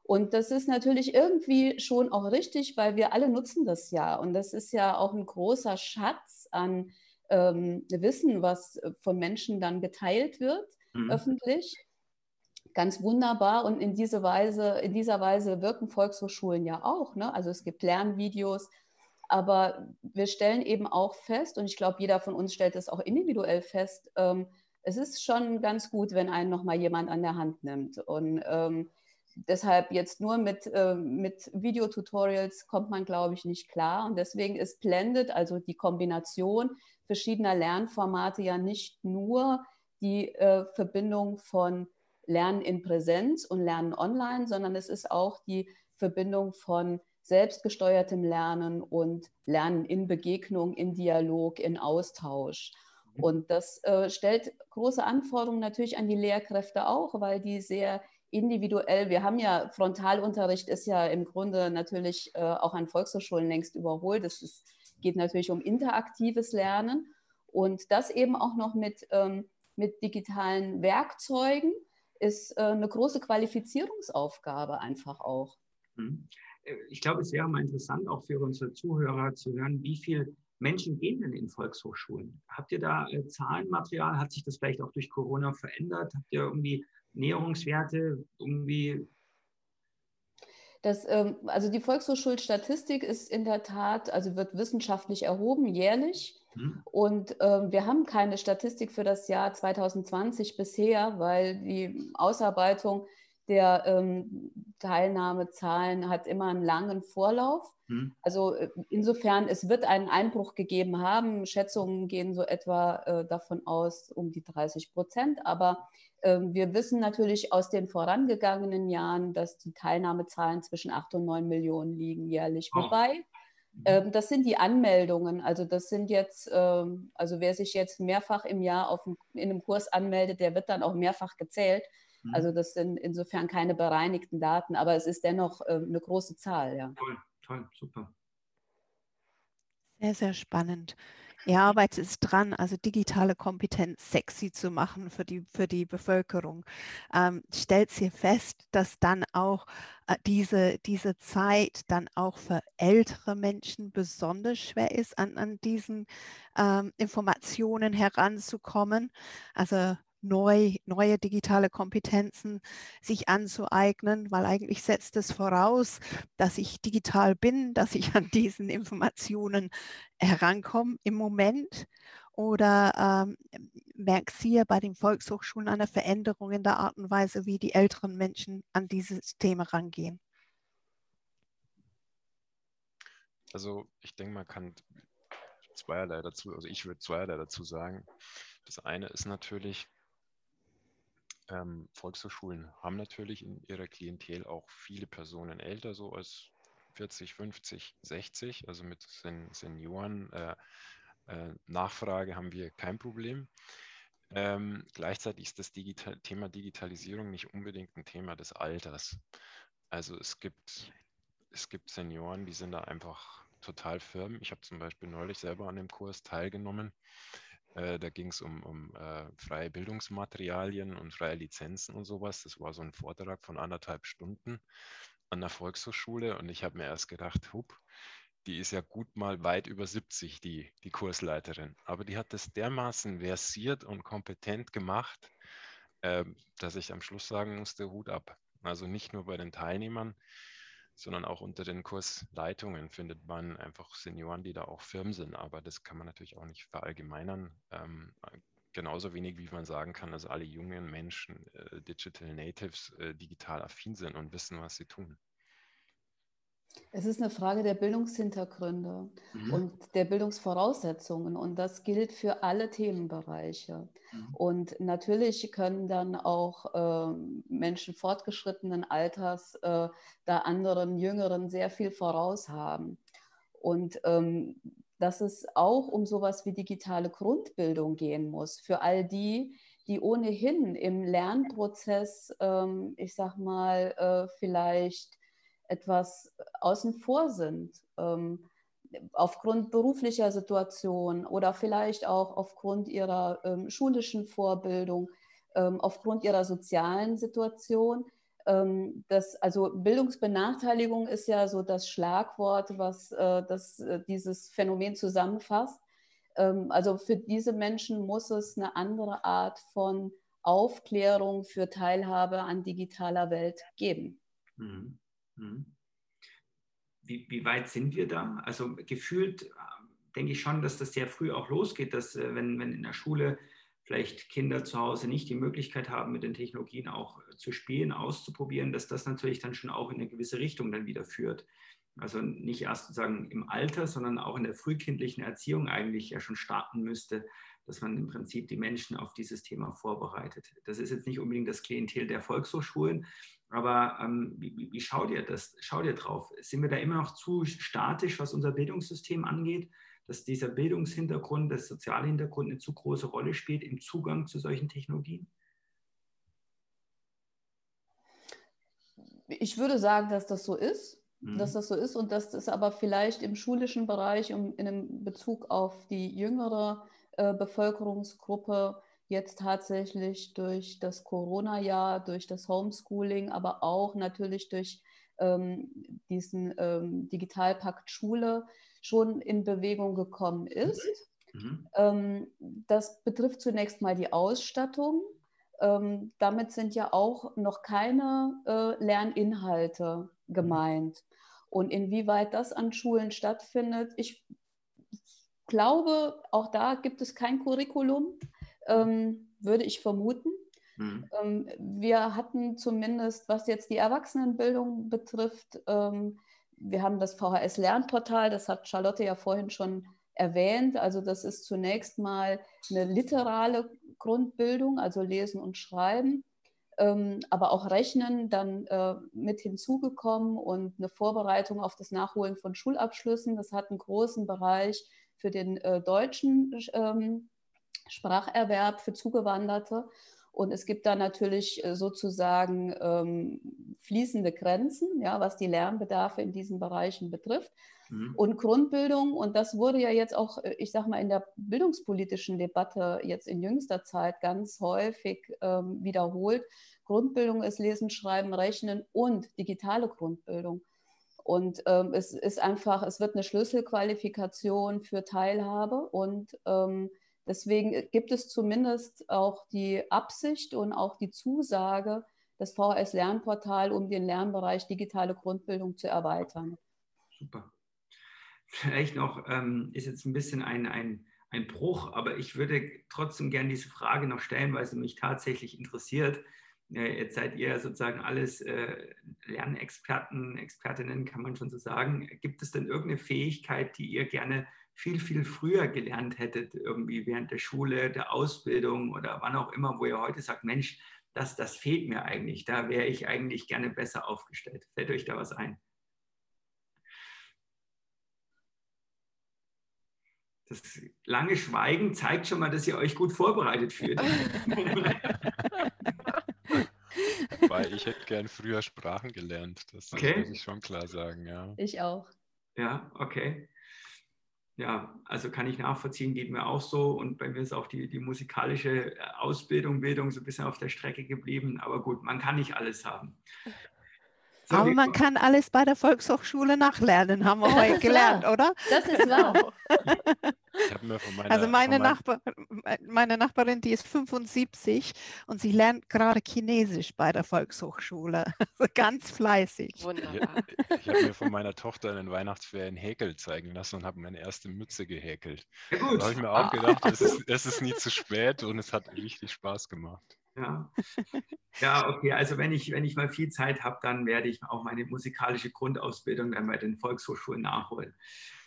Und das ist natürlich irgendwie schon auch richtig, weil wir alle nutzen das ja. Und das ist ja auch ein großer Schatz an ähm, Wissen, was von Menschen dann geteilt wird, mhm. öffentlich. Ganz wunderbar. Und in, diese Weise, in dieser Weise wirken Volkshochschulen ja auch. Ne? Also es gibt Lernvideos, aber wir stellen eben auch fest, und ich glaube, jeder von uns stellt das auch individuell fest, ähm, es ist schon ganz gut, wenn einen nochmal jemand an der Hand nimmt. Und ähm, deshalb jetzt nur mit, äh, mit Videotutorials kommt man, glaube ich, nicht klar. Und deswegen ist Blended, also die Kombination verschiedener Lernformate, ja nicht nur die äh, Verbindung von Lernen in Präsenz und Lernen online, sondern es ist auch die Verbindung von selbstgesteuertem Lernen und Lernen in Begegnung, in Dialog, in Austausch. Mhm. Und das äh, stellt große Anforderungen natürlich an die Lehrkräfte auch, weil die sehr individuell, wir haben ja, Frontalunterricht ist ja im Grunde natürlich äh, auch an Volkshochschulen längst überholt. Es geht natürlich um interaktives Lernen und das eben auch noch mit, ähm, mit digitalen Werkzeugen ist äh, eine große Qualifizierungsaufgabe einfach auch. Mhm. Äh, ich glaube, es wäre mal interessant, auch für unsere Zuhörer zu hören, wie viel Menschen gehen denn in Volkshochschulen? Habt ihr da äh, Zahlenmaterial? Hat sich das vielleicht auch durch Corona verändert? Habt ihr irgendwie Näherungswerte? Irgendwie das, ähm, also die Volkshochschulstatistik ist in der Tat, also wird wissenschaftlich erhoben, jährlich. Hm. Und ähm, wir haben keine Statistik für das Jahr 2020 bisher, weil die Ausarbeitung der ähm, Teilnahmezahlen hat immer einen langen Vorlauf. Hm. Also äh, insofern, es wird einen Einbruch gegeben haben. Schätzungen gehen so etwa äh, davon aus, um die 30 Prozent. Aber wir wissen natürlich aus den vorangegangenen Jahren, dass die Teilnahmezahlen zwischen 8 und 9 Millionen liegen jährlich. Oh. Wobei, äh, das sind die Anmeldungen. Also das sind jetzt, ähm, also wer sich jetzt mehrfach im Jahr auf, in einem Kurs anmeldet, der wird dann auch mehrfach gezählt. Mhm. Also das sind insofern keine bereinigten Daten, aber es ist dennoch eine große Zahl. Ja. Toll, toll, super. Sehr, sehr spannend. Ihr arbeitet dran, also digitale Kompetenz sexy zu machen für die, für die Bevölkerung. Ähm, stellt sie fest, dass dann auch äh, diese, diese Zeit dann auch für ältere Menschen besonders schwer ist, an, an diesen ähm, Informationen heranzukommen. Also neu, neue digitale Kompetenzen sich anzueignen, weil eigentlich setzt es voraus, dass ich digital bin, dass ich an diesen Informationen herankomme im Moment. Oder ähm, merkt ihr bei den Volkshochschulen eine Veränderung in der Art und Weise, wie die älteren Menschen an dieses Thema rangehen? Also ich denke, man kann zweierlei dazu, also ich würde zweierlei dazu sagen. Das eine ist natürlich, ähm, Volkshochschulen haben natürlich in ihrer Klientel auch viele Personen älter, so als 40, 50, 60, also mit Sen Senioren. Äh, äh, Nachfrage haben wir kein Problem. Ähm, gleichzeitig ist das Digital Thema Digitalisierung nicht unbedingt ein Thema des Alters. Also es gibt, es gibt Senioren, die sind da einfach total firm. Ich habe zum Beispiel neulich selber an dem Kurs teilgenommen. Äh, da ging es um, um äh, freie Bildungsmaterialien und freie Lizenzen und sowas. Das war so ein Vortrag von anderthalb Stunden an der Volkshochschule und ich habe mir erst gedacht, hup, die ist ja gut mal weit über 70, die, die Kursleiterin. Aber die hat das dermaßen versiert und kompetent gemacht, äh, dass ich am Schluss sagen musste, Hut ab. Also nicht nur bei den Teilnehmern, sondern auch unter den Kursleitungen findet man einfach Senioren, die da auch firm sind. Aber das kann man natürlich auch nicht verallgemeinern. Ähm, genauso wenig wie man sagen kann, dass alle jungen Menschen, äh, Digital Natives, äh, digital affin sind und wissen, was sie tun. Es ist eine Frage der Bildungshintergründe mhm. und der Bildungsvoraussetzungen und das gilt für alle Themenbereiche. Mhm. Und natürlich können dann auch äh, Menschen fortgeschrittenen Alters äh, da anderen Jüngeren sehr viel voraus haben. Und ähm, dass es auch um sowas wie digitale Grundbildung gehen muss für all die, die ohnehin im Lernprozess, ähm, ich sag mal, äh, vielleicht etwas außen vor sind, ähm, aufgrund beruflicher Situation oder vielleicht auch aufgrund ihrer ähm, schulischen Vorbildung, ähm, aufgrund ihrer sozialen Situation. Ähm, das, also Bildungsbenachteiligung ist ja so das Schlagwort, was äh, das, äh, dieses Phänomen zusammenfasst. Ähm, also für diese Menschen muss es eine andere Art von Aufklärung für Teilhabe an digitaler Welt geben. Mhm. Mhm. Wie, wie, weit sind wir da? Also gefühlt äh, denke ich schon, dass das sehr früh auch losgeht, dass äh, wenn, wenn in der Schule vielleicht Kinder zu Hause nicht die Möglichkeit haben, mit den Technologien auch äh, zu spielen, auszuprobieren, dass das natürlich dann schon auch in eine gewisse Richtung dann wieder führt. Also nicht erst sozusagen im Alter, sondern auch in der frühkindlichen Erziehung eigentlich ja schon starten müsste, dass man im Prinzip die Menschen auf dieses Thema vorbereitet. Das ist jetzt nicht unbedingt das Klientel der Volkshochschulen, aber ähm, wie, wie schaut ihr das? Schaut ihr drauf? Sind wir da immer noch zu statisch, was unser Bildungssystem angeht, dass dieser Bildungshintergrund, das soziale Hintergrund eine zu große Rolle spielt im Zugang zu solchen Technologien? Ich würde sagen, dass das so ist mhm. dass das so ist und dass das aber vielleicht im schulischen Bereich um, in einem Bezug auf die jüngere äh, Bevölkerungsgruppe jetzt tatsächlich durch das Corona-Jahr, durch das Homeschooling, aber auch natürlich durch ähm, diesen ähm, Digitalpakt Schule schon in Bewegung gekommen ist. Mhm. Ähm, das betrifft zunächst mal die Ausstattung. Ähm, damit sind ja auch noch keine äh, Lerninhalte gemeint. Und inwieweit das an Schulen stattfindet, ich glaube, auch da gibt es kein Curriculum, ähm, würde ich vermuten. Mhm. Ähm, wir hatten zumindest, was jetzt die Erwachsenenbildung betrifft, ähm, wir haben das VHS-Lernportal, das hat Charlotte ja vorhin schon erwähnt. Also das ist zunächst mal eine literale Grundbildung, also Lesen und Schreiben, ähm, aber auch Rechnen dann äh, mit hinzugekommen und eine Vorbereitung auf das Nachholen von Schulabschlüssen. Das hat einen großen Bereich für den äh, deutschen ähm, Spracherwerb für Zugewanderte. Und es gibt da natürlich äh, sozusagen ähm, fließende Grenzen, ja, was die Lernbedarfe in diesen Bereichen betrifft. Mhm. Und Grundbildung, und das wurde ja jetzt auch, äh, ich sage mal, in der bildungspolitischen Debatte jetzt in jüngster Zeit ganz häufig ähm, wiederholt. Grundbildung ist Lesen, Schreiben, Rechnen und digitale Grundbildung. Und ähm, es ist einfach, es wird eine Schlüsselqualifikation für Teilhabe und ähm, deswegen gibt es zumindest auch die Absicht und auch die Zusage, das VHS-Lernportal um den Lernbereich digitale Grundbildung zu erweitern. Super. Vielleicht noch, ähm, ist jetzt ein bisschen ein, ein, ein Bruch, aber ich würde trotzdem gerne diese Frage noch stellen, weil sie mich tatsächlich interessiert. Äh, jetzt seid ihr sozusagen alles äh, Lernexperten, Expertinnen, kann man schon so sagen. Gibt es denn irgendeine Fähigkeit, die ihr gerne viel, viel früher gelernt hättet, irgendwie während der Schule, der Ausbildung oder wann auch immer, wo ihr heute sagt, Mensch, das, das fehlt mir eigentlich, da wäre ich eigentlich gerne besser aufgestellt. Fällt euch da was ein? Das lange Schweigen zeigt schon mal, dass ihr euch gut vorbereitet fühlt. Weil ich hätte gern früher Sprachen gelernt. Das okay. muss ich schon klar sagen, ja. Ich auch. Ja, okay. Ja, also kann ich nachvollziehen, geht mir auch so. Und bei mir ist auch die, die musikalische Ausbildung, Bildung so ein bisschen auf der Strecke geblieben. Aber gut, man kann nicht alles haben. So, Aber man kann alles bei der Volkshochschule nachlernen, haben wir heute gelernt, oder? Das ist wahr. Meiner, also meine, Nachbar, meine Nachbarin, die ist 75 und sie lernt gerade Chinesisch bei der Volkshochschule. Also ganz fleißig. Wunderbar. Ich, ich habe mir von meiner Tochter in den Weihnachtsferien Häkel zeigen lassen und habe meine erste Mütze gehäkelt. Ja, da habe ich mir auch gedacht, es ist, es ist nie zu spät und es hat richtig Spaß gemacht. Ja. ja, okay. Also wenn ich, wenn ich mal viel Zeit habe, dann werde ich auch meine musikalische Grundausbildung dann bei den Volkshochschulen nachholen.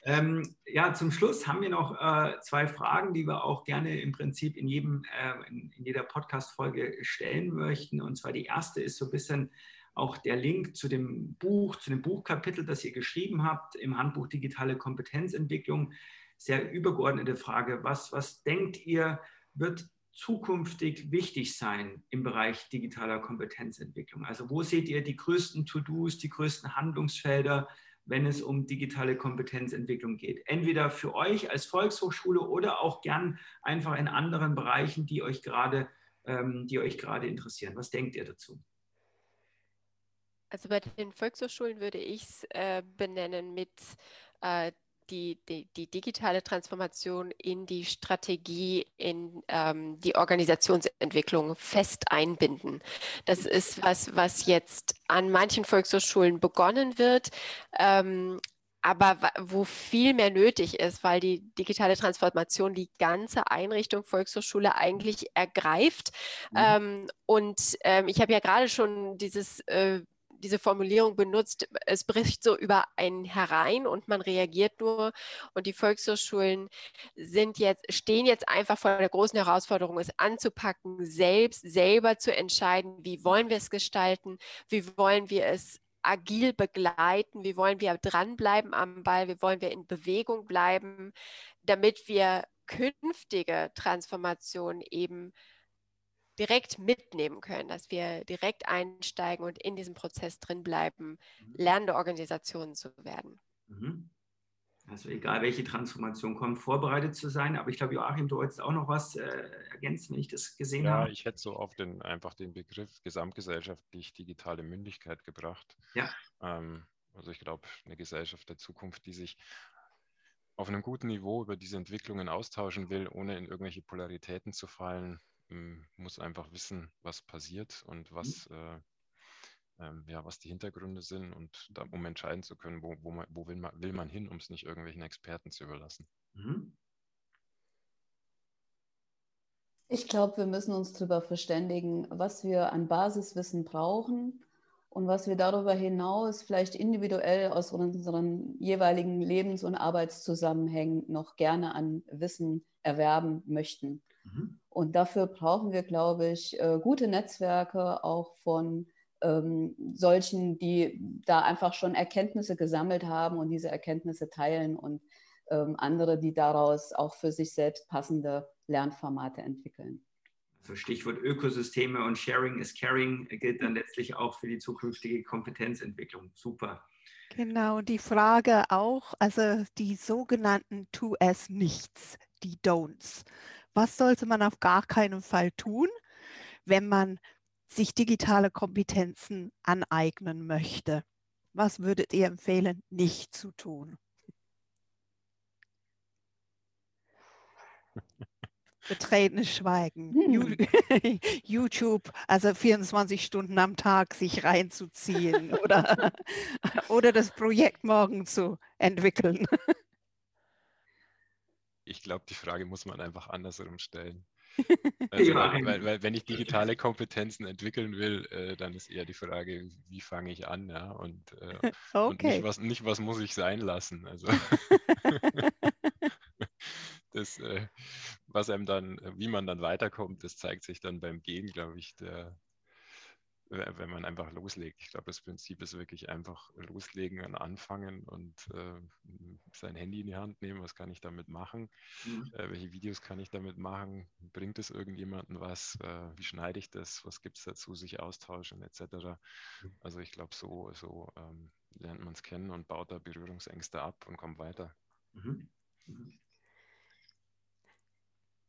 Ähm, ja, zum Schluss haben wir noch äh, zwei Fragen, die wir auch gerne im Prinzip in, jedem, äh, in, in jeder Podcast-Folge stellen möchten. Und zwar die erste ist so ein bisschen auch der Link zu dem Buch, zu dem Buchkapitel, das ihr geschrieben habt im Handbuch Digitale Kompetenzentwicklung. Sehr übergeordnete Frage. Was, was denkt ihr, wird zukünftig wichtig sein im Bereich digitaler Kompetenzentwicklung? Also wo seht ihr die größten To-Dos, die größten Handlungsfelder, wenn es um digitale Kompetenzentwicklung geht? Entweder für euch als Volkshochschule oder auch gern einfach in anderen Bereichen, die euch gerade, ähm, die euch gerade interessieren. Was denkt ihr dazu? Also bei den Volkshochschulen würde ich es äh, benennen mit äh, die, die, die, digitale Transformation in die Strategie, in ähm, die Organisationsentwicklung fest einbinden. Das ist was, was jetzt an manchen Volkshochschulen begonnen wird. Ähm, aber wo viel mehr nötig ist, weil die digitale Transformation die ganze Einrichtung Volkshochschule eigentlich ergreift. Mhm. Ähm, und ähm, ich habe ja gerade schon dieses äh, diese Formulierung benutzt, es bricht so über einen herein und man reagiert nur. Und die Volkshochschulen sind jetzt, stehen jetzt einfach vor der großen Herausforderung, es anzupacken, selbst selber zu entscheiden, wie wollen wir es gestalten, wie wollen wir es agil begleiten, wie wollen wir dranbleiben am Ball, wie wollen wir in Bewegung bleiben, damit wir künftige Transformationen eben direkt mitnehmen können, dass wir direkt einsteigen und in diesem Prozess drin bleiben, mhm. lernende Organisationen zu werden. Mhm. Also egal, welche Transformation kommt, vorbereitet zu sein. Aber ich glaube, Joachim, du wolltest auch noch was äh, ergänzen, wenn ich das gesehen ja, habe. Ja, ich hätte so auf den einfach den Begriff gesamtgesellschaftlich digitale Mündigkeit gebracht. Ja. Ähm, also ich glaube, eine Gesellschaft der Zukunft, die sich auf einem guten Niveau über diese Entwicklungen austauschen will, ohne in irgendwelche Polaritäten zu fallen, muss einfach wissen, was passiert und mhm. was, äh, ähm, ja, was die Hintergründe sind und da, um entscheiden zu können, wo, wo, man, wo will, man, will man hin, um es nicht irgendwelchen Experten zu überlassen. Mhm. Ich glaube, wir müssen uns darüber verständigen, was wir an Basiswissen brauchen und was wir darüber hinaus vielleicht individuell aus unseren jeweiligen Lebens- und Arbeitszusammenhängen noch gerne an Wissen erwerben möchten. Mhm. Und dafür brauchen wir, glaube ich, äh, gute Netzwerke auch von ähm, solchen, die da einfach schon Erkenntnisse gesammelt haben und diese Erkenntnisse teilen und ähm, andere, die daraus auch für sich selbst passende Lernformate entwickeln. Also Stichwort Ökosysteme und Sharing is Caring gilt dann letztlich auch für die zukünftige Kompetenzentwicklung. Super. Genau, die Frage auch, also die sogenannten Tu-es-Nichts, die Don'ts. Was sollte man auf gar keinen Fall tun, wenn man sich digitale Kompetenzen aneignen möchte? Was würdet ihr empfehlen, nicht zu tun? Betretenes Schweigen. Hm. YouTube, also 24 Stunden am Tag sich reinzuziehen oder, oder das Projekt morgen zu entwickeln. Ich glaube, die Frage muss man einfach andersrum stellen. Also, ja. weil, weil, wenn ich digitale Kompetenzen entwickeln will, äh, dann ist eher die Frage, wie fange ich an, ja, und, äh, okay. und nicht, was, nicht, was muss ich sein lassen. Also das, äh, was einem dann, wie man dann weiterkommt, das zeigt sich dann beim Gehen, glaube ich, der, wenn man einfach loslegt. Ich glaube, das Prinzip ist wirklich einfach loslegen und anfangen und äh, sein Handy in die Hand nehmen. Was kann ich damit machen? Mhm. Äh, welche Videos kann ich damit machen? Bringt es irgendjemandem was? Äh, wie schneide ich das? Was gibt es dazu? Sich austauschen etc. Mhm. Also ich glaube, so, so ähm, lernt man es kennen und baut da Berührungsängste ab und kommt weiter. Mhm. mhm.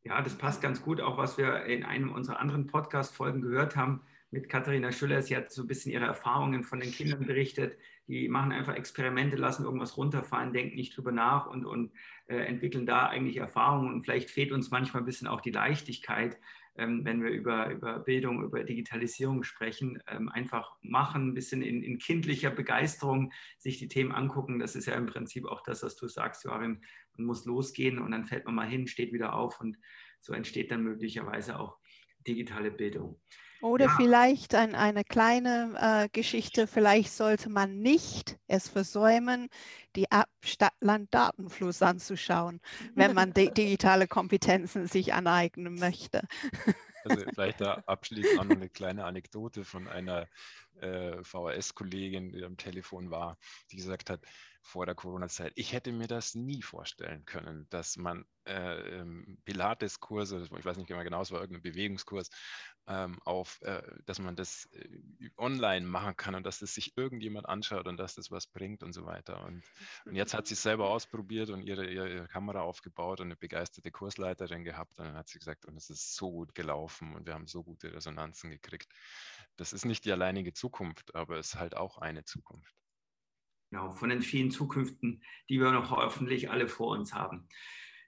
Ja, das passt ganz gut, auch was wir in einem unserer anderen Podcast-Folgen gehört haben mit Katharina Schüller. Sie hat so ein bisschen ihre Erfahrungen von den Kindern berichtet. Die machen einfach Experimente, lassen irgendwas runterfallen, denken nicht drüber nach und, und äh, entwickeln da eigentlich Erfahrungen. Und vielleicht fehlt uns manchmal ein bisschen auch die Leichtigkeit, ähm, wenn wir über, über Bildung, über Digitalisierung sprechen. Ähm, einfach machen, ein bisschen in, in, kindlicher Begeisterung sich die Themen angucken. Das ist ja im Prinzip auch das, was du sagst, Joachim. Man muss losgehen und dann fällt man mal hin, steht wieder auf und so entsteht dann möglicherweise auch digitale Bildung. Oder ja. vielleicht ein, eine kleine äh, Geschichte, vielleicht sollte man nicht es versäumen, die Stadt-Land-Datenfluss anzuschauen, wenn man di digitale Kompetenzen sich aneignen möchte. Also vielleicht da abschließend auch noch eine kleine Anekdote von einer äh, VHS-Kollegin, die am Telefon war, die gesagt hat, vor der Corona-Zeit. Ich hätte mir das nie vorstellen können, dass man äh, ähm, Pilates-Kurse, ich weiß nicht mehr genau, es war irgendein Bewegungskurs, ähm, auf, äh, dass man das äh, online machen kann und dass das sich irgendjemand anschaut und dass das was bringt und so weiter. Und, und jetzt hat sie es selber ausprobiert und ihre, ihre, ihre, Kamera aufgebaut und eine begeisterte Kursleiterin gehabt. Und dann hat sie gesagt, und es ist so gut gelaufen und wir haben so gute Resonanzen gekriegt. Das ist nicht die alleinige Zukunft, aber es ist halt auch eine Zukunft. Genau, von den vielen Zukünften, die wir noch hoffentlich alle vor uns haben.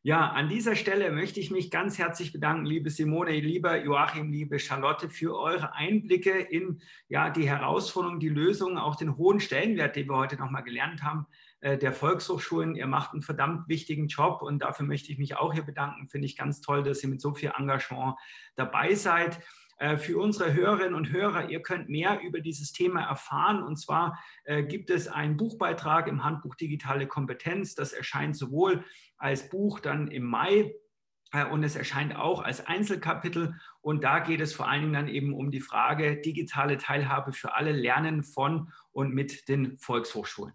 Ja, an dieser Stelle möchte ich mich ganz herzlich bedanken, liebe Simone, lieber Joachim, liebe Charlotte, für eure Einblicke in ja, die Herausforderungen, die Lösungen, auch den hohen Stellenwert, den wir heute nochmal gelernt haben, äh, der Volkshochschulen. Ihr macht einen verdammt wichtigen Job und dafür möchte ich mich auch hier bedanken. Finde ich ganz toll, dass ihr mit so viel Engagement dabei seid. Äh, für unsere Hörerinnen und Hörer, ihr könnt mehr über dieses Thema erfahren. Und zwar äh, gibt es einen Buchbeitrag im Handbuch Digitale Kompetenz. Das erscheint sowohl als Buch dann im Mai äh, und es erscheint auch als Einzelkapitel. Und da geht es vor allen Dingen dann eben um die Frage digitale Teilhabe für alle Lernen von und mit den Volkshochschulen.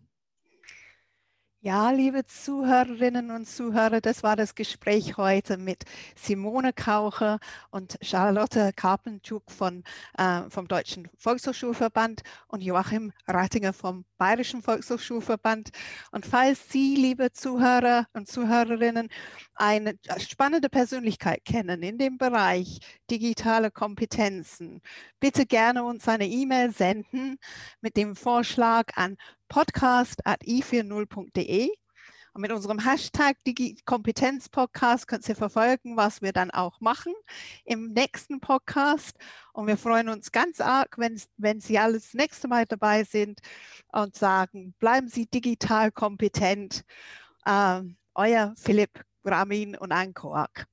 Ja, liebe Zuhörerinnen und Zuhörer, das war das Gespräch heute mit Simone Kaucher und Charlotte Karpenchuk von, äh, vom Deutschen Volkshochschulverband und Joachim Rattinger vom Bayerischen Volkshochschulverband. Und falls Sie, liebe Zuhörer und Zuhörerinnen, eine spannende Persönlichkeit kennen in dem Bereich digitale Kompetenzen, bitte gerne uns eine E-Mail senden mit dem Vorschlag an podcast.i40.de. Und mit unserem Hashtag Kompetenzpodcast könnt ihr verfolgen, was wir dann auch machen im nächsten Podcast. Und wir freuen uns ganz arg, wenn, wenn Sie alles nächste Mal dabei sind und sagen, bleiben Sie digital kompetent. Ähm, euer Philipp Ramin und Ankoak.